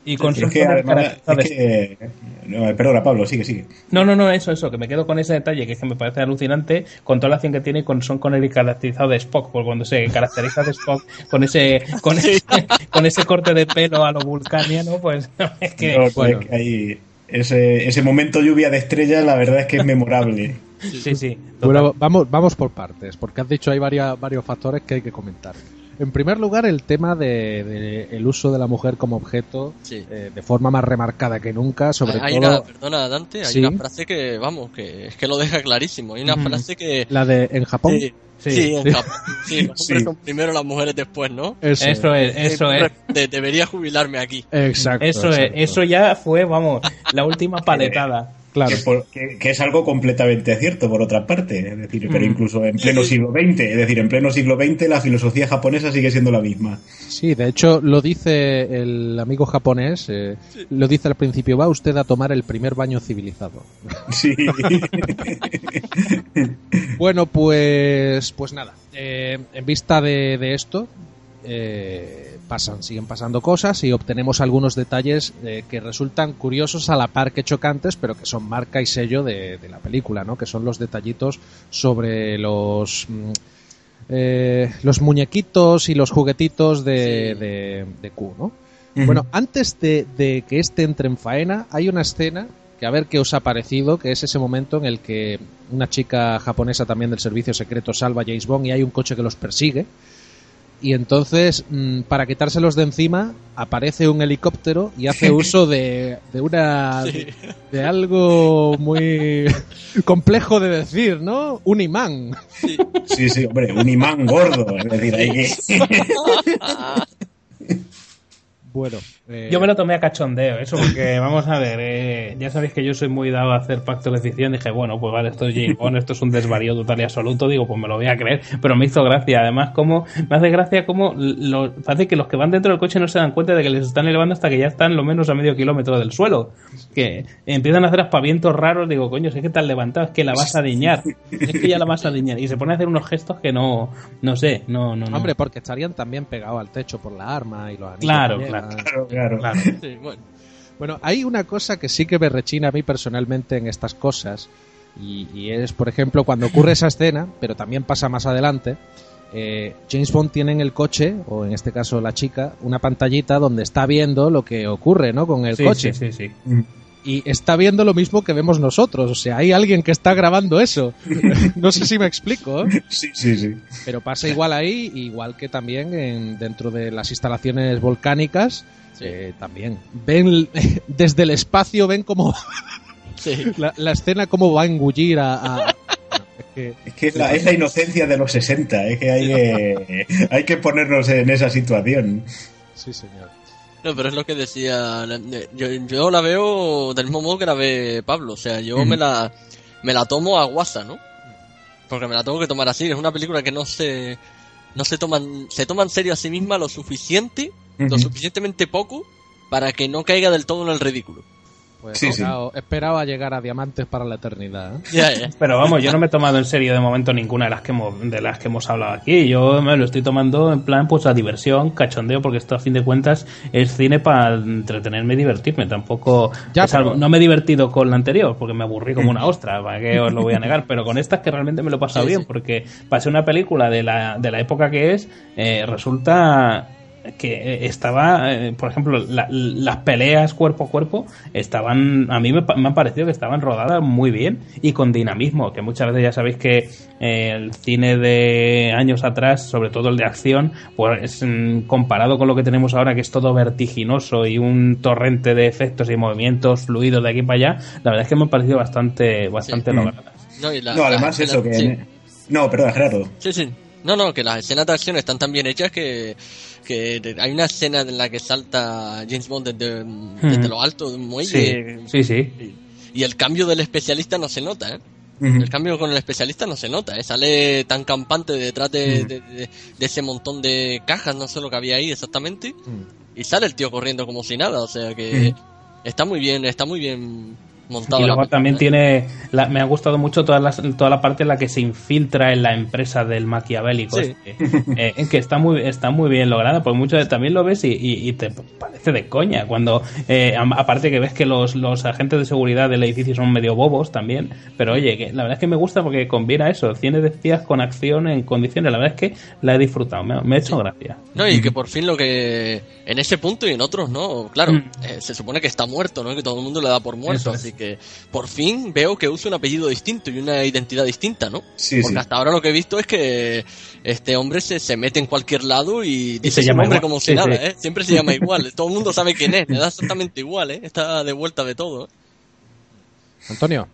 Y con que, además, caracterizado es que- no, perdona, Pablo, sigue, sigue. No, no, no, eso, eso, que me quedo con ese detalle que es que me parece alucinante con toda la acción que tiene con Son Connery caracterizado de Spock, porque cuando se caracteriza de Spock con ese con, ese, con ese corte de pelo a lo vulcaniano, pues <laughs> es que No, bueno, es que ahí- ese, ese momento lluvia de estrellas, la verdad es que es memorable. sí, sí. Bueno, vamos, vamos por partes, porque has dicho hay varios factores que hay que comentar. En primer lugar, el tema de, de el uso de la mujer como objeto Sí. eh, de forma más remarcada que nunca, sobre hay todo una, perdona Dante, hay Sí. una frase que, vamos, que es que lo deja clarísimo. Hay una frase que... la de en Japón. Sí, Sí. sí, en Sí. Japón. Sí, los hombres Sí. son primero, las mujeres después, ¿no? Eso, Eso es, eso es. De- debería jubilarme aquí. Exacto. Eso es, exacto. eso ya fue, vamos, la última <laughs> paletada. Claro. Que, por- que- que es algo completamente cierto, por otra parte. Es decir, pero Mm. incluso en pleno siglo XX. Es decir, en pleno siglo XX la filosofía japonesa sigue siendo la misma. Sí, de hecho lo dice el amigo japonés, eh, lo dice al principio, va usted a tomar el primer baño civilizado. <laughs> Sí. <laughs> Bueno, pues, pues nada. eh, en vista de, de esto, eh, pasan, siguen pasando cosas y obtenemos algunos detalles eh, que resultan curiosos a la par que chocantes, pero que son marca y sello de, de la película, ¿no? Que son los detallitos sobre los mm, eh, los muñequitos y los juguetitos de, Sí. de, de Q, ¿no? Bueno, antes de, de que este entre en faena, hay una escena que a ver qué os ha parecido, que es ese momento en el que una chica japonesa también del servicio secreto salva a James Bond y hay un coche que los persigue. Y entonces, mm, para quitárselos de encima, aparece un helicóptero y hace <laughs> uso de, de una. De, de algo muy <laughs> complejo de decir, ¿no? Un imán. Sí, sí, hombre, un imán gordo. Es decir, hay que. <laughs> Bueno, eh, Yo me lo tomé a cachondeo, eso, porque <laughs> vamos a ver, eh, ya sabéis que yo soy muy dado a hacer pactos de ficción. Dije, bueno, pues vale, esto es James <laughs> Bond, esto es un desvarío total y absoluto. Digo, pues me lo voy a creer, pero me hizo gracia. Además, como me hace gracia como lo, parece que los que van dentro del coche no se dan cuenta de que les están elevando hasta que ya están lo menos a medio kilómetro del suelo. Que empiezan a hacer aspavientos raros. Digo, coño, si es que te has levantado, es que la vas a diñar, es que ya la vas a diñar. Y se pone a hacer unos gestos que no, no sé, no, no, no. Hombre, porque estarían también pegados al techo por la arma y los anillos. Claro. Claro, claro. Claro. <laughs> Sí, bueno. Bueno, hay una cosa que sí que me rechina a mí personalmente en estas cosas, y, y es, por ejemplo, cuando ocurre esa escena, pero también pasa más adelante, eh, James Bond tiene en el coche, o en este caso la chica, una pantallita donde está viendo lo que ocurre, ¿no? Con el Sí, coche. sí, sí, sí. Y está viendo lo mismo que vemos nosotros, o sea, hay alguien que está grabando eso. <laughs> no sé si me explico, ¿eh? Sí, sí, sí. pero pasa igual ahí, igual que también en, dentro de las instalaciones volcánicas, eh, también ven <laughs> desde el espacio ven como <laughs> Sí. la, la escena cómo va a engullir a, es que- Es que es la, es la inocencia de los 60, es que hay que, hay que ponernos en esa situación. sí señor No, pero es lo que decía. Yo, yo la veo del mismo modo que la ve Pablo. O sea, yo me la me la tomo a guasa, ¿no? Porque me la tengo que tomar así. Es una película que no se no se toman se toma en serio a sí misma lo suficiente, lo suficientemente poco para que no caiga del todo en el ridículo. Pues Sí, sí. esperaba, llegar a diamantes para la eternidad ¿eh? Pero vamos, yo no me he tomado en serio de momento ninguna de las que hemos, de las que hemos hablado aquí. Yo me lo estoy tomando en plan, pues a diversión, cachondeo, porque esto a fin de cuentas es cine para entretenerme y divertirme. Tampoco, Ya, pero- no me he divertido con la anterior, porque me aburrí como una <laughs> ostra, para que os lo voy a negar. Pero con esta es que realmente me lo he pasado Sí, bien, sí. porque pasé una película de la, de la época que es, eh, resulta que eh, estaba, eh, por ejemplo, la- las peleas cuerpo a cuerpo estaban, a mí me, pa- me ha parecido que estaban rodadas muy bien y con dinamismo, que muchas veces ya sabéis que eh, el cine de años atrás, sobre todo el de acción, pues mm, comparado con lo que tenemos ahora, que es todo vertiginoso y un torrente de efectos y movimientos fluidos de aquí para allá, la verdad es que me ha parecido bastante, bastante Sí. logradas. No, y la- No, además eso que... sí. No, perdón, Gerardo. Sí, sí. No, no, que las escenas de acción están tan bien hechas que, que hay una escena en la que salta James Bond desde, desde lo alto de un muelle Sí, sí, sí. y el cambio del especialista no se nota, ¿eh? Ujú. El cambio con el especialista no se nota, ¿eh? Sale tan campante detrás de, de- de- de ese montón de cajas, no sé lo que había ahí exactamente, y sale el tío corriendo como si nada, o sea que está muy bien, está muy bien Montado y luego también tiene. la- me ha gustado mucho toda la, toda la parte en la que se infiltra en la empresa del maquiavélico. Sí. este, eh, que está muy, está muy bien lograda. Porque mucho de- también lo ves y, y- y te parece de coña. Cuando, eh, aparte que ves que los, los agentes de seguridad del edificio son medio bobos también. Pero oye, que la verdad es que me gusta porque combina eso: cine de espías con acción en condiciones. La verdad es que la he disfrutado. Me, ha- me ha hecho gracia. No, y que por fin lo que. En ese punto y en otros, ¿no? Claro, Mm. eh, se supone que está muerto, ¿no? Que todo el mundo le da por muerto. Es. Así que por fin veo que usa un apellido distinto y una identidad distinta, ¿no? Sí, Porque sí. hasta ahora lo que he visto es que este hombre se, se mete en cualquier lado y dice se su llama nombre igual. como si Sí, nada, sí. ¿eh? Siempre se llama igual. <laughs> todo el mundo sabe quién es. Le da exactamente igual, ¿eh? Está de vuelta de todo. ¿eh? Antonio.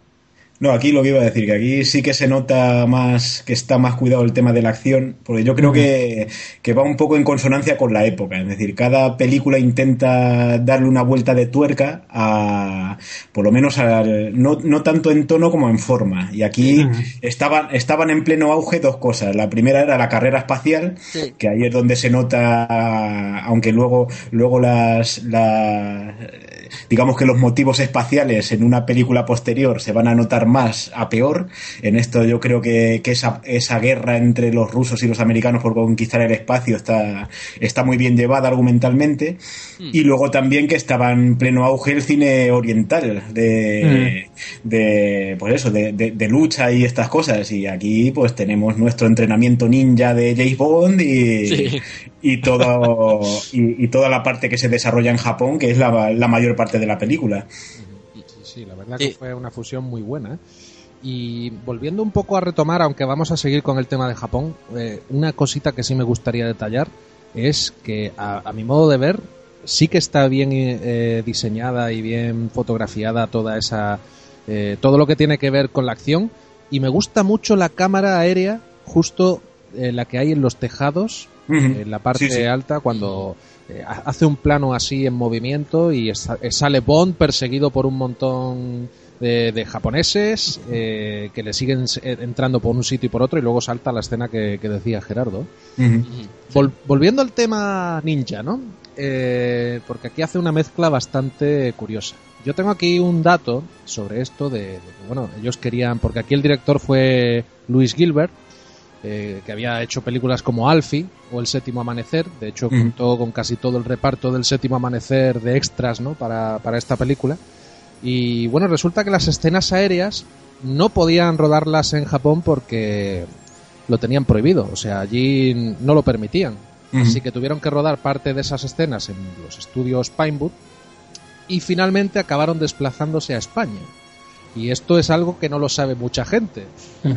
No, aquí lo que iba a decir, que aquí sí que se nota más, que está más cuidado el tema de la acción, porque yo creo que, que va un poco en consonancia con la época. Es decir, cada película intenta darle una vuelta de tuerca a, por lo menos al, no, no tanto en tono como en forma. Y aquí estaban, estaban en pleno auge dos cosas. La primera era la carrera espacial, Sí. que ahí es donde se nota, aunque luego, luego las, las digamos que los motivos espaciales en una película posterior se van a notar más a peor. En esto yo creo que, que esa, esa guerra entre los rusos y los americanos por conquistar el espacio está, está muy bien llevada argumentalmente. Y luego también que estaba en pleno auge el cine oriental de, de pues eso, de, de- de lucha y estas cosas. Y aquí pues tenemos nuestro entrenamiento ninja de James Bond y, Sí. Y todo y, y toda la parte que se desarrolla en Japón, que es la, la mayor parte de la película. Sí, sí, la verdad Sí. que fue una fusión muy buena. ¿eh? Y volviendo un poco a retomar, aunque vamos a seguir con el tema de Japón, eh, una cosita que sí me gustaría detallar es que, a, a mi modo de ver, sí que está bien eh, diseñada y bien fotografiada toda esa. eh, todo lo que tiene que ver con la acción. Y me gusta mucho la cámara aérea, justo eh, la que hay en los tejados, En la parte Sí, sí. alta, cuando eh, ha- hace un plano así en movimiento y eh, sale Bond perseguido por un montón de, de japoneses eh, que le siguen entrando por un sitio y por otro y luego salta la escena que, que decía Gerardo. Vol- volviendo al tema ninja, ¿no? Eh, porque aquí hace una mezcla bastante curiosa. Yo tengo aquí un dato sobre esto de, de que, bueno, ellos querían, porque aquí el director fue Luis Gilbert, eh, que había hecho películas como Alfie o El Séptimo Amanecer, de hecho contó con casi todo el reparto del Séptimo Amanecer de extras, ¿no? Para, para esta película. Y bueno, resulta que las escenas aéreas no podían rodarlas en Japón porque lo tenían prohibido, o sea, allí no lo permitían. Así que tuvieron que rodar parte de esas escenas en los estudios Pinewood y finalmente acabaron desplazándose a España. Y esto es algo que no lo sabe mucha gente,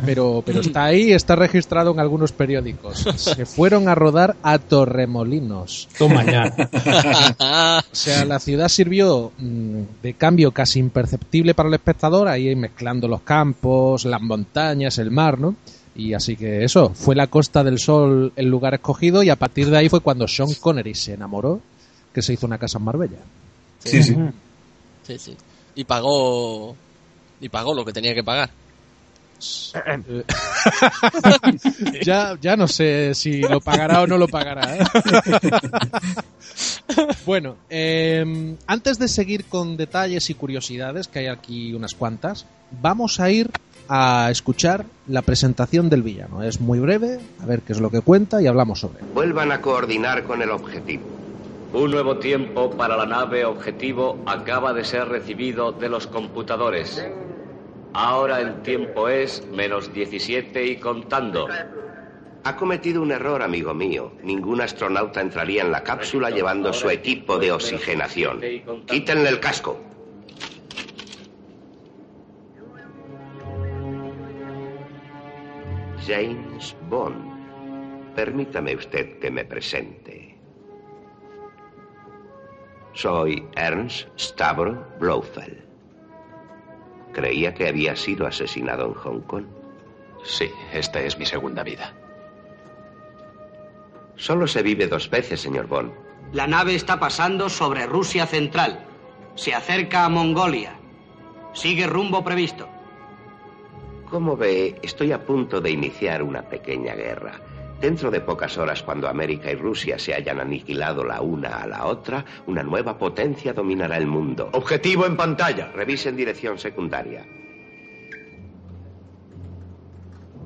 pero, pero está ahí, está registrado en algunos periódicos. Se fueron a rodar a Torremolinos. Toma ya. <laughs> O sea, la ciudad sirvió mm, de cambio casi imperceptible para el espectador, ahí mezclando los campos, las montañas, el mar, ¿no? Y así que eso, fue la Costa del Sol el lugar escogido y a partir de ahí fue cuando Sean Connery se enamoró, que se hizo una casa en Marbella. Sí, sí. Sí, sí. Y pagó. Y pagó lo que tenía que pagar. <laughs> Ya, ya no sé si lo pagará o no lo pagará. ¿eh? <laughs> bueno, eh, antes de seguir con detalles y curiosidades, que hay aquí unas cuantas, vamos a ir a escuchar la presentación del villano. Es muy breve, a ver qué es lo que cuenta y hablamos sobre él. Vuelvan a coordinar con el objetivo. Un nuevo tiempo para la nave objetivo acaba de ser recibido de los computadores. Ahora el tiempo es menos 17 y contando. Ha cometido un error, amigo mío. Ningún astronauta entraría en la cápsula llevando su equipo de oxigenación. Quítenle el casco. James Bond. Permítame usted que me presente. Soy Ernst Stavro Blofeld. Creía que había sido asesinado en Hong Kong. Sí, esta es mi segunda vida. Solo se vive dos veces, señor Bond. La nave está pasando sobre Rusia Central. Se acerca a Mongolia. Sigue rumbo previsto. Como ve, estoy a punto de iniciar una pequeña guerra. Dentro de pocas horas, cuando América y Rusia se hayan aniquilado la una a la otra, una nueva potencia dominará el mundo. Objetivo en pantalla. Revisen dirección secundaria.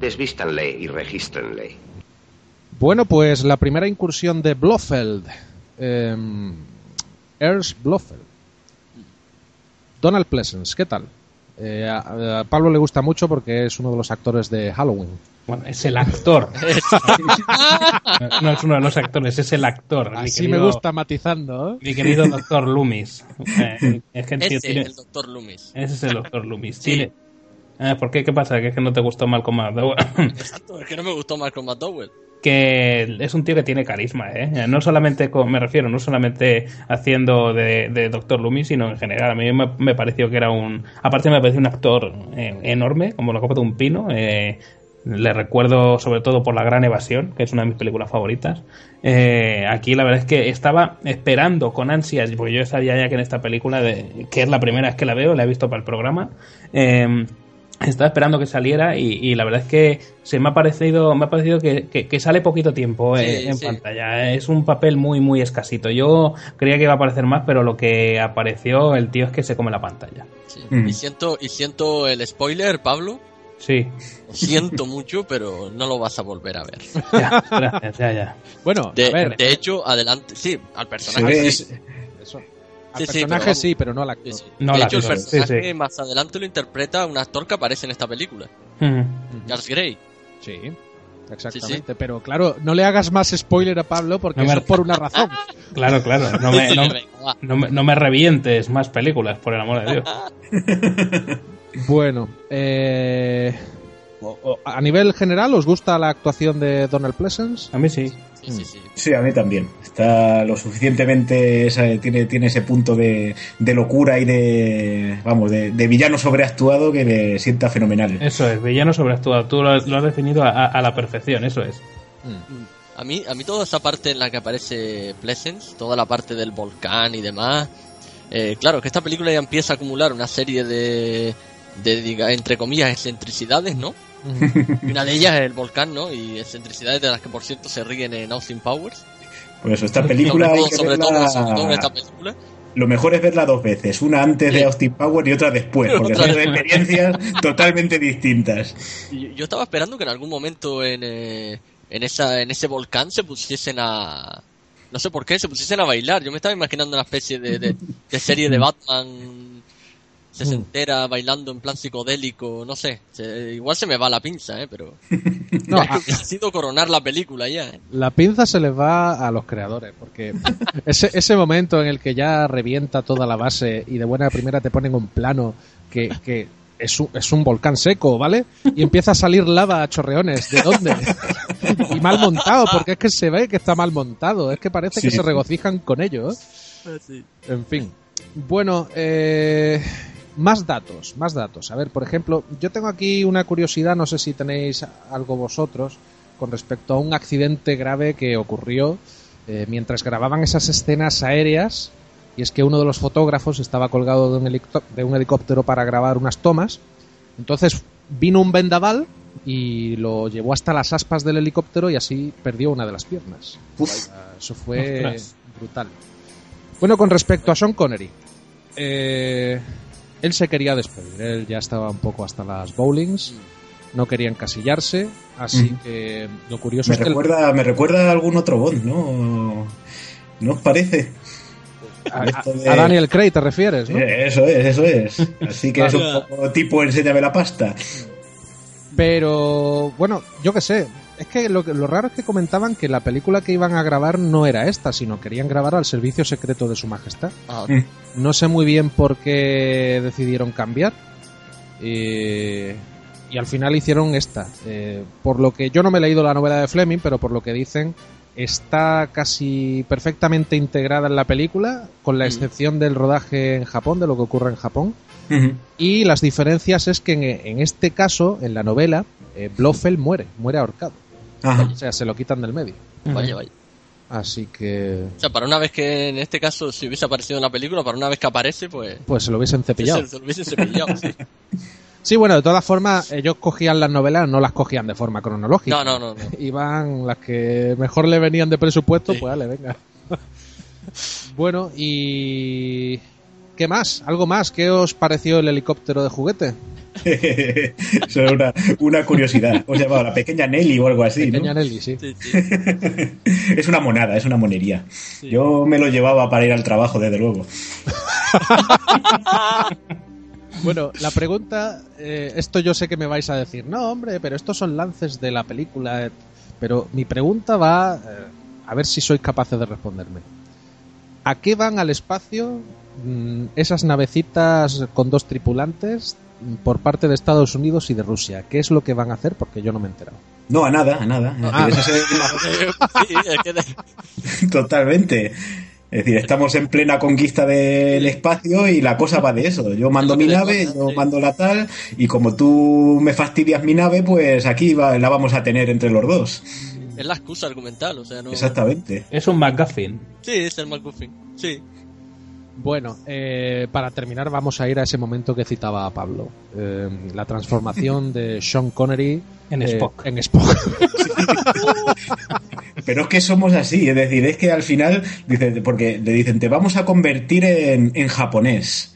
Desvístanle y regístrenle. Bueno, pues la primera incursión de Blofeld. Eh, Ernst Blofeld. Donald Pleasence, ¿qué tal? Eh, a, a Pablo le gusta mucho porque es uno de los actores de Halloween. Bueno, es el actor. <laughs> no es uno de los actores, es el actor. mi Así querido- me gusta matizando. ¿eh? Mi querido doctor Loomis. <laughs> Eh, es que el tío Ese, tiene- el doctor Loomis. Ese es el doctor Loomis. Sí. Tiene- Ah, ¿Por qué? ¿Qué pasa? ¿Que es que no te gustó Malcolm McDowell? <laughs> Exacto, es que no me gustó Malcolm McDowell. que es un tío que tiene carisma, ¿eh? No solamente, con- me refiero, no solamente haciendo de, de Doctor Loomis, sino en general. A mí me, me pareció que era un... Aparte me pareció un actor eh, enorme, como la copa de un pino. eh, le recuerdo sobre todo por La Gran Evasión, que es una de mis películas favoritas. Eh, aquí la verdad es que estaba esperando con ansias, porque yo sabía ya que en esta película, de- que es la primera vez que la veo, la he visto para el programa, eh, estaba esperando que saliera y, y la verdad es que se me ha parecido me ha parecido que, que- que sale poquito tiempo eh, en sí. pantalla es un papel muy muy escasito yo creía que iba a aparecer más pero lo que apareció el tío es que se come la pantalla Sí. Mm. Y siento y siento el spoiler, Pablo. Sí Lo siento mucho, pero no lo vas a volver a ver. <laughs> ya gracias ya ya Bueno, De, a ver, de hecho, adelante. Sí, al personaje. sí. eso. Al Sí, sí, pero personaje sí, pero no al actor. Sí, sí. No, de la hecho, el personaje sí. más adelante lo interpreta un actor que aparece en esta película. Charles Grey. Sí, exactamente. Pero claro, no le hagas más spoiler a Pablo porque No me- eso es por una <laughs> razón. claro claro no me, <laughs> no, me, no me revientes más películas por el amor de Dios Bueno, eh, a nivel general, ¿os gusta la actuación de Donald Pleasence? a mí sí Sí, sí, sí. Sí, a mí también. Está lo suficientemente. tiene, tiene ese punto de, de locura y de. Vamos, de, de villano sobreactuado que le sienta fenomenal. eso es villano sobreactuado tú lo, lo has definido a, a- a la perfección eso es A mí, a mí toda esa parte en la que aparece Pleasence, toda la parte del volcán y demás, eh, claro, que esta película ya empieza a acumular una serie de, de diga, entre comillas, excentricidades, ¿no? Y una de ellas es el volcán, ¿no? Y excentricidades de las que, por cierto, se ríen en Austin Powers. Por eso, esta película sobre hay todo, que sobre verla- todo, sobre todo en esta película. Lo mejor es verla dos veces, una antes de Austin Power y otra después, porque Otra son vez. experiencias <laughs> totalmente distintas. Yo estaba esperando que en algún momento en, eh, en, esa, en ese volcán se pusiesen a... No sé por qué, se pusiesen a bailar. Yo me estaba imaginando una especie de, de, de serie de <laughs> Batman sesentera bailando en plan psicodélico, no sé. Se- igual se me va la pinza, ¿eh? Pero No, <laughs> a- necesito coronar la película ya, ¿eh? la pinza se les va a los creadores, porque ese, ese momento en el que ya revienta toda la base y de buena primera te ponen un plano que, que es, un, es un volcán seco, ¿vale? Y empieza a salir lava a chorreones. ¿De dónde? y mal montado, porque es que se ve que está mal montado. Es que parece que se regocijan con ello. ¿eh? En fin. Bueno, eh, más datos, más datos. A ver, por ejemplo, yo tengo aquí una curiosidad, no sé si tenéis algo vosotros, con respecto a un accidente grave que ocurrió eh, mientras grababan esas escenas aéreas. Y es que uno de los fotógrafos estaba colgado de un, de un helicóptero para grabar unas tomas. Entonces vino un vendaval y lo llevó hasta las aspas del helicóptero y así perdió una de las piernas. Uf. Eso fue Ostras. brutal. Bueno, con respecto a Sean Connery, eh, él se quería despedir. Él ya estaba un poco hasta las bowlings, no quería encasillarse, así que lo curioso Me es que recuerda, me recuerda a algún otro Bond, ¿no? ¿No os parece? a, esto de- a Daniel Craig te refieres, ¿no? Eh, Eso es, eso es. <laughs> Así que es un poco tipo enséñame la pasta. Pero bueno, yo qué sé. Es que lo, que- lo raro es que comentaban que la película que iban a grabar no era esta, sino querían grabar al servicio secreto de su majestad. Ah, Mm. No sé muy bien por qué decidieron cambiar. Eh, y al final hicieron esta. Eh, por lo que yo no me he leído la novela de Fleming, pero por lo que dicen, está casi perfectamente integrada en la película, con la Mm. excepción del rodaje en Japón, de lo que ocurre en Japón. Y las diferencias es que en, en este caso, en la novela, eh, Blofeld muere, muere ahorcado. Ajá. O sea, se lo quitan del medio. Vaya, vaya. Así que, O sea, para una vez que en este caso, si hubiese aparecido en la película, para una vez que aparece, pues. pues se lo hubiesen cepillado. Se, se lo hubiesen cepillado, sí. <laughs> Sí, bueno, de todas formas, ellos cogían las novelas, no las cogían de forma cronológica. No, no, no. no. <laughs> Iban las que mejor le venían de presupuesto, pues dale, venga. <laughs> bueno, y... ¿Qué más? ¿Algo más? ¿Qué os pareció el helicóptero de juguete? <laughs> Eso es una, una curiosidad. ¿Os llamaba la pequeña Nelly o algo así? Pequeña ¿no? Nelly, sí. Sí, sí. <laughs> es una monada, es una monería. Yo me lo llevaba para ir al trabajo, desde luego. <laughs> Bueno, la pregunta, eh, esto yo sé que me vais a decir, no, hombre, pero estos son lances de la película. eh". Pero mi pregunta va, eh, a ver si sois capaces de responderme. ¿A qué van al espacio esas navecitas con dos tripulantes mm, por parte de Estados Unidos y de Rusia? ¿Qué es lo que van a hacer? Porque yo no me he enterado. No, a nada, a nada. Ah. <laughs> <laughs> Totalmente. Es decir, estamos en plena conquista del espacio y la cosa va de eso. Yo mando mi nave, yo mando la tal, y como tú me fastidias mi nave, pues aquí va- la vamos a tener entre los dos. es la excusa argumental, o sea, no. Exactamente. Es un McGuffin. Sí, es el McGuffin. Sí. Bueno, eh, para terminar vamos a ir a ese momento que citaba Pablo. Eh, la transformación de Sean Connery <laughs> En eh, Spock. En Spock. <laughs> Pero es que somos así, es decir, es que al final, dice, porque le dicen, te vamos a convertir en, en japonés.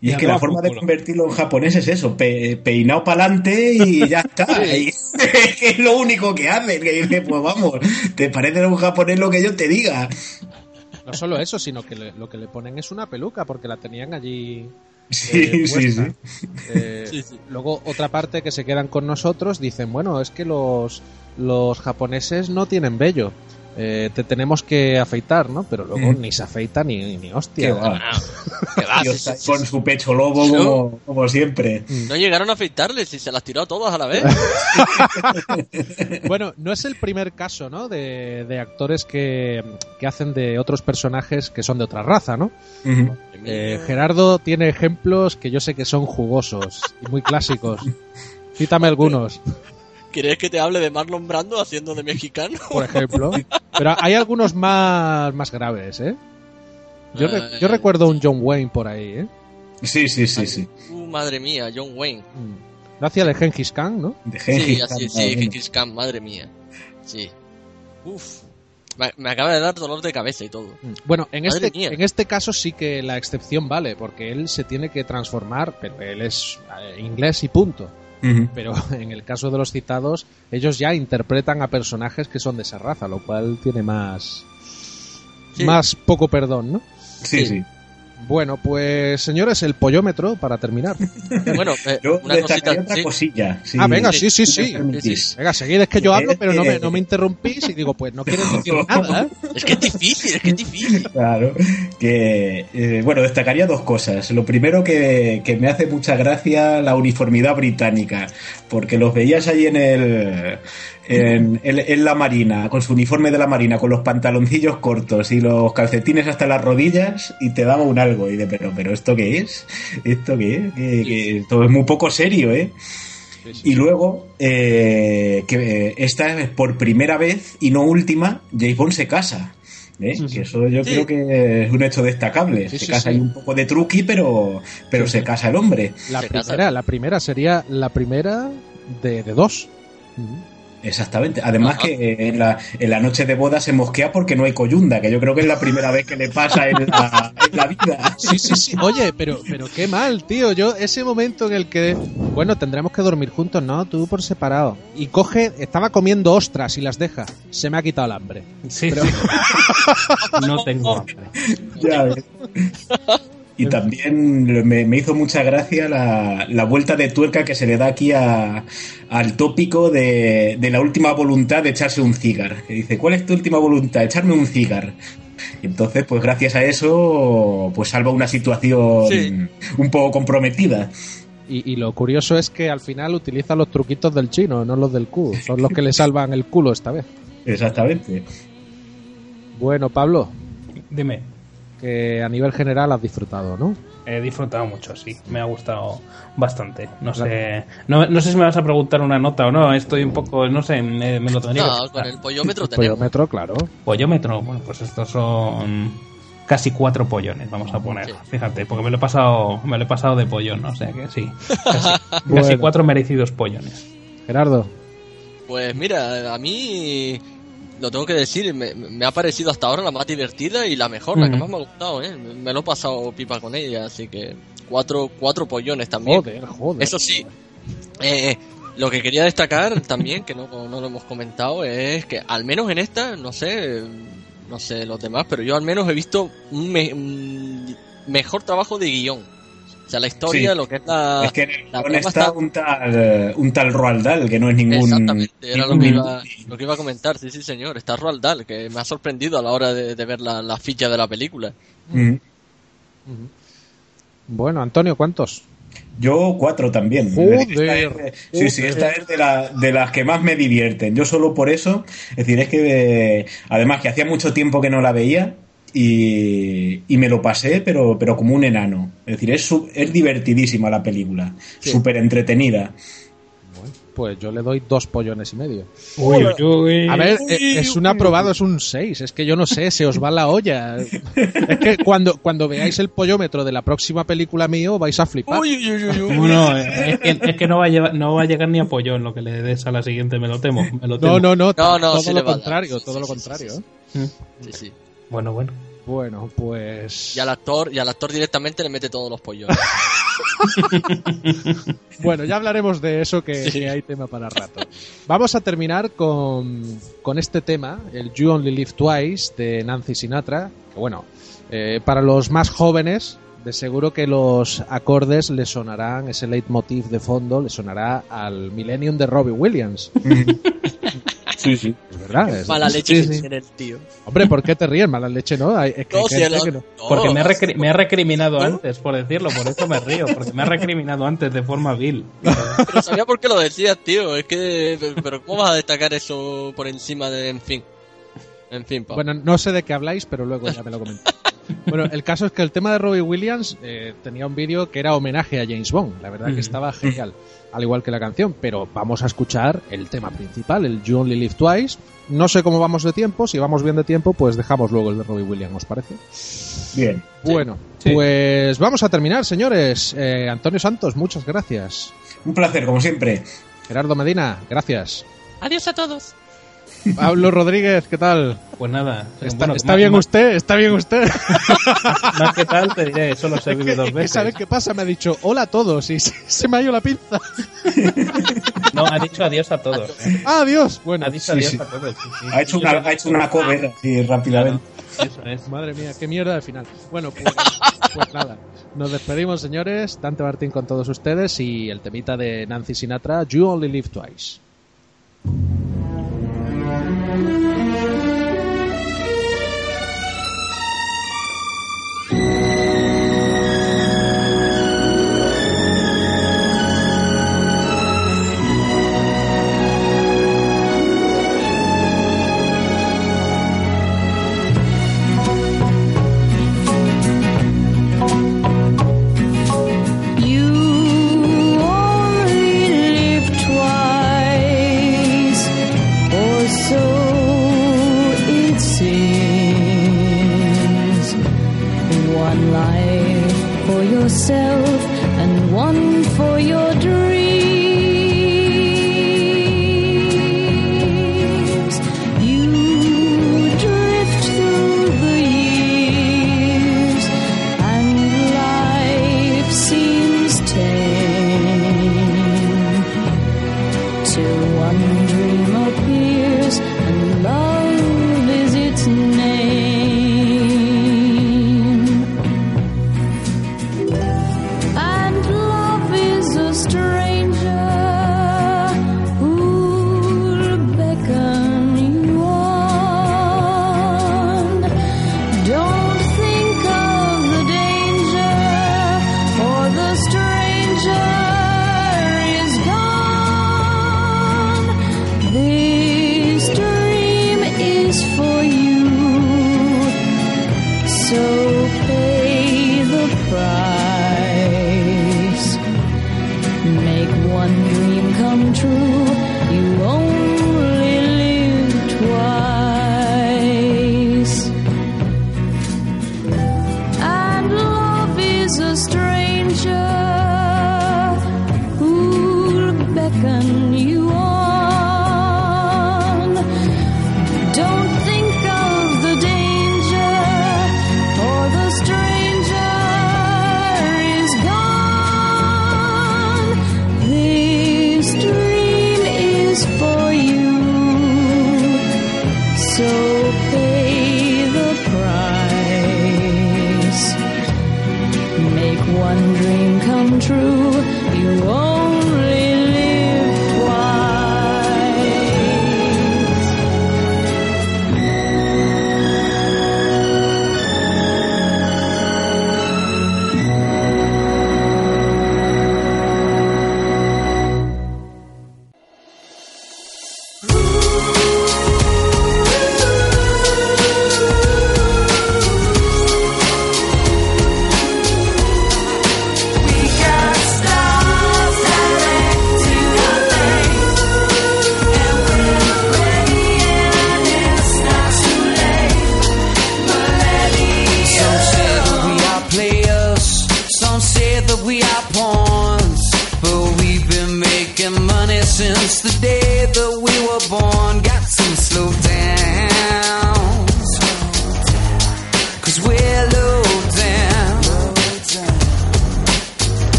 Y es que la forma de convertirlo en japonés es eso, pe- peinado para adelante y <laughs> ya está. Y es que es lo único que hace, que dice, pues vamos, te parece un japonés lo que yo te diga. No solo eso, sino que le- lo que le ponen es una peluca, porque la tenían allí. Sí, eh, sí. Eh, Sí, sí. Luego, otra parte que se quedan con nosotros dicen: Bueno, es que los, los japoneses no tienen vello. Eh, te tenemos que afeitar, ¿no? Pero luego Mm. ni se afeita ni, ni Qué hostia. va. <laughs> Va, con su pecho lobo como, como siempre. No llegaron a afeitarle si se las tiró a todas a la vez. <laughs> Bueno, no es el primer caso, ¿no? De, de actores que, que hacen de otros personajes que son de otra raza, ¿no? Eh, Gerardo tiene ejemplos que yo sé que son jugosos y muy clásicos. <laughs> Cítame algunos, ¿Quieres que te hable de Marlon Brando haciendo de mexicano? por <laughs> ejemplo. Pero hay algunos más, más graves, ¿eh? Yo, re- Eh, yo recuerdo un John Wayne por ahí, ¿eh? Sí, sí, sí, sí. Uh, madre mía, John Wayne. Mm. No hacía de Gengis Khan, ¿no? De Sí, así, Khan, sí, madre mía. Gengis Khan, madre mía. Sí. Uf. Me, acaba de dar dolor de cabeza y todo. Mm. Bueno, en Madre este, mía. en este caso sí que la excepción vale, porque él se tiene que transformar, pero él es eh, inglés y punto. Pero <laughs> en el caso de los citados, ellos ya interpretan a personajes que son de esa raza, lo cual tiene más, Sí. más poco perdón, ¿no? Sí, Sí. sí. Bueno, pues señores, el pollómetro para terminar. <laughs> Bueno, eh, Yo una cosita. otra sí. cosilla. si- ah, venga, sí, sí, sí. Venga, seguid, es que yo hablo, pero no me, no me <laughs> interrumpís y digo, pues no quieres decir nada, ¿eh? Es que es difícil, es que es difícil. Claro, que eh, bueno, destacaría dos cosas. Lo primero que, que me hace mucha gracia la uniformidad británica, porque los veías ahí en el en, en- en la marina, con su uniforme de la marina, con los pantaloncillos cortos y los calcetines hasta las rodillas, y te daba un algo. Y de, pero, pero ¿esto qué es? ¿Esto qué es? Esto es muy poco serio, ¿eh? Y luego, eh, que eh, esta es por primera vez y no última, James Bond se casa. ¿eh? Que eso yo Sí. creo que es un hecho destacable. Sí, se sí, casa sí. ahí un poco de truqui, pero, pero se casa el hombre. La primera, la primera sería la primera de, de dos. Exactamente. Además Ajá. que en la, en la noche de boda se mosquea porque no hay coyunda, que yo creo que es la primera vez que le pasa en la, en la vida. Sí, sí, sí. Oye, pero, pero qué mal, tío. Yo, ese momento en el que, bueno, tendremos que dormir juntos, no, tú por separado. Y coge, estaba comiendo ostras y las deja. Se me ha quitado el hambre. Sí, sí. <laughs> No tengo hambre. Ya ves. <laughs> Y también me, me hizo mucha gracia la, la vuelta de tuerca que se le da aquí a- al tópico de, de la última voluntad de echarse un cigar. Que dice, ¿cuál es tu última voluntad? Echarme un cigar. Y entonces, pues gracias a eso, pues salva una situación Sí. un poco comprometida. Y, y lo curioso es que al final utiliza los truquitos del chino, no los del culo. Son los que le salvan el culo esta vez. <laughs> Exactamente. Bueno, Pablo, Dime. Que a nivel general has disfrutado, ¿no? He disfrutado mucho, sí. Me ha gustado bastante. No sé, no, no sé si me vas a preguntar una nota o no. Estoy un poco, no sé, me, me lo tendría No, con el pollómetro <laughs> tenemos. Pollómetro, claro. Pollómetro, bueno, pues estos son casi cuatro pollones, vamos a poner. Fíjate, porque me lo he pasado, me lo he pasado de pollón, o sea que sí. Casi, <laughs> cuatro merecidos pollones. Gerardo. Pues mira, a mí lo tengo que decir, me, me ha parecido hasta ahora la más divertida y la mejor, la que más me ha gustado, ¿eh? Me lo he pasado pipa con ella, así que cuatro, cuatro pollones también. Joder, joder. Eso sí, eh, lo que quería destacar también, que no, no lo hemos comentado, es que al menos en esta, no sé, no sé los demás, pero yo al menos he visto un, me- un mejor trabajo de guion. Sea, la historia, Sí. lo que es la... es que en el la está un tal, un tal Roald Dahl, que no es ningún. Exactamente, era lo que, iba, lo que iba a comentar, sí, sí, señor. Está Roald Dahl, que me ha sorprendido a la hora de, de ver la, la ficha de la película. Mm. Bueno, Antonio, ¿cuántos? Yo cuatro también. Joder, Esta es de- sí, sí, esta es de, la- de las que más me divierten. Yo solo por eso, es decir, es que eh, además que hacía mucho tiempo que no la veía y, y me lo pasé, pero, pero como un enano. Es decir, es, es divertidísima la película, súper entretenida. Pues yo le doy dos pollones y medio. Uy, uy, uy. A ver, eh, es un aprobado, es un 6. Es que yo no sé, se os va la olla. Es que cuando, cuando veáis el pollómetro de la próxima película mío vais a flipar. Bueno, es que, es que no, va a llevar- no va a llegar ni a pollón lo que le des a la siguiente, me lo temo. Me lo temo. No, no, no, No, no, todo sí lo va a dar. contrario, Sí, todo sí, lo sí, contrario. sí, ¿eh? Sí, sí. Bueno, bueno. Bueno, pues... Y al actor, y al actor directamente le mete todos los pollones. <laughs> Bueno, ya hablaremos de eso, que, Sí. que hay tema para rato. Vamos a terminar con, con este tema, el You Only Live Twice, de Nancy Sinatra. Que bueno, eh, para los más jóvenes, de seguro que los acordes le sonarán, ese leitmotiv de fondo, le sonará al Millennium de Robbie Williams. <laughs> Sí, sí. Es verdad. es- Mala leche sí, sí. tiene el tío. Hombre, ¿por qué te ríes? Mala leche, ¿no? Hay- Es que No, si no. no, Porque me recri- me ha recriminado antes, por decirlo, por eso me río, porque me ha recriminado antes de forma vil. Pero sabía por qué lo decías, tío. Es que. Pero ¿cómo vas a destacar eso por encima de. En fin. En fin, pa. Bueno, no sé de qué habláis, pero luego ya me lo comentáis. <laughs> Bueno, el caso es que el tema de Robbie Williams eh, tenía un vídeo que era homenaje a James Bond. La verdad que estaba genial, al igual que la canción. Pero vamos a escuchar el tema principal, el You Only Live Twice. No sé cómo vamos de tiempo. Si vamos bien de tiempo, pues dejamos luego el de Robbie Williams, ¿os parece? Bien. Bueno, Sí. pues vamos a terminar, señores. Eh, Antonio Santos, muchas gracias. Un placer, como siempre. Gerardo Medina, gracias. Adiós a todos. Pablo Rodríguez, ¿qué tal? Pues nada. ¿Está, bueno, está más- bien más- usted? ¿Está bien usted? <laughs> Más que tal, te diré, solo se vive dos <laughs> ¿Qué veces. ¿Sabes qué pasa? Me ha dicho hola a todos y <laughs> se, se me ha ido la pinza. No, ha dicho adiós a todos. ¿eh? Ah, adiós. Bueno, Ha dicho sí, adiós sí. a todos. sí, sí. Ha hecho una, ha hecho una cover así rápidamente. Eso es. madre mía, qué mierda de final. Bueno, pues, pues nada. Nos despedimos, señores. Dante Martín con todos ustedes y el temita de Nancy Sinatra, You Only Live Twice. You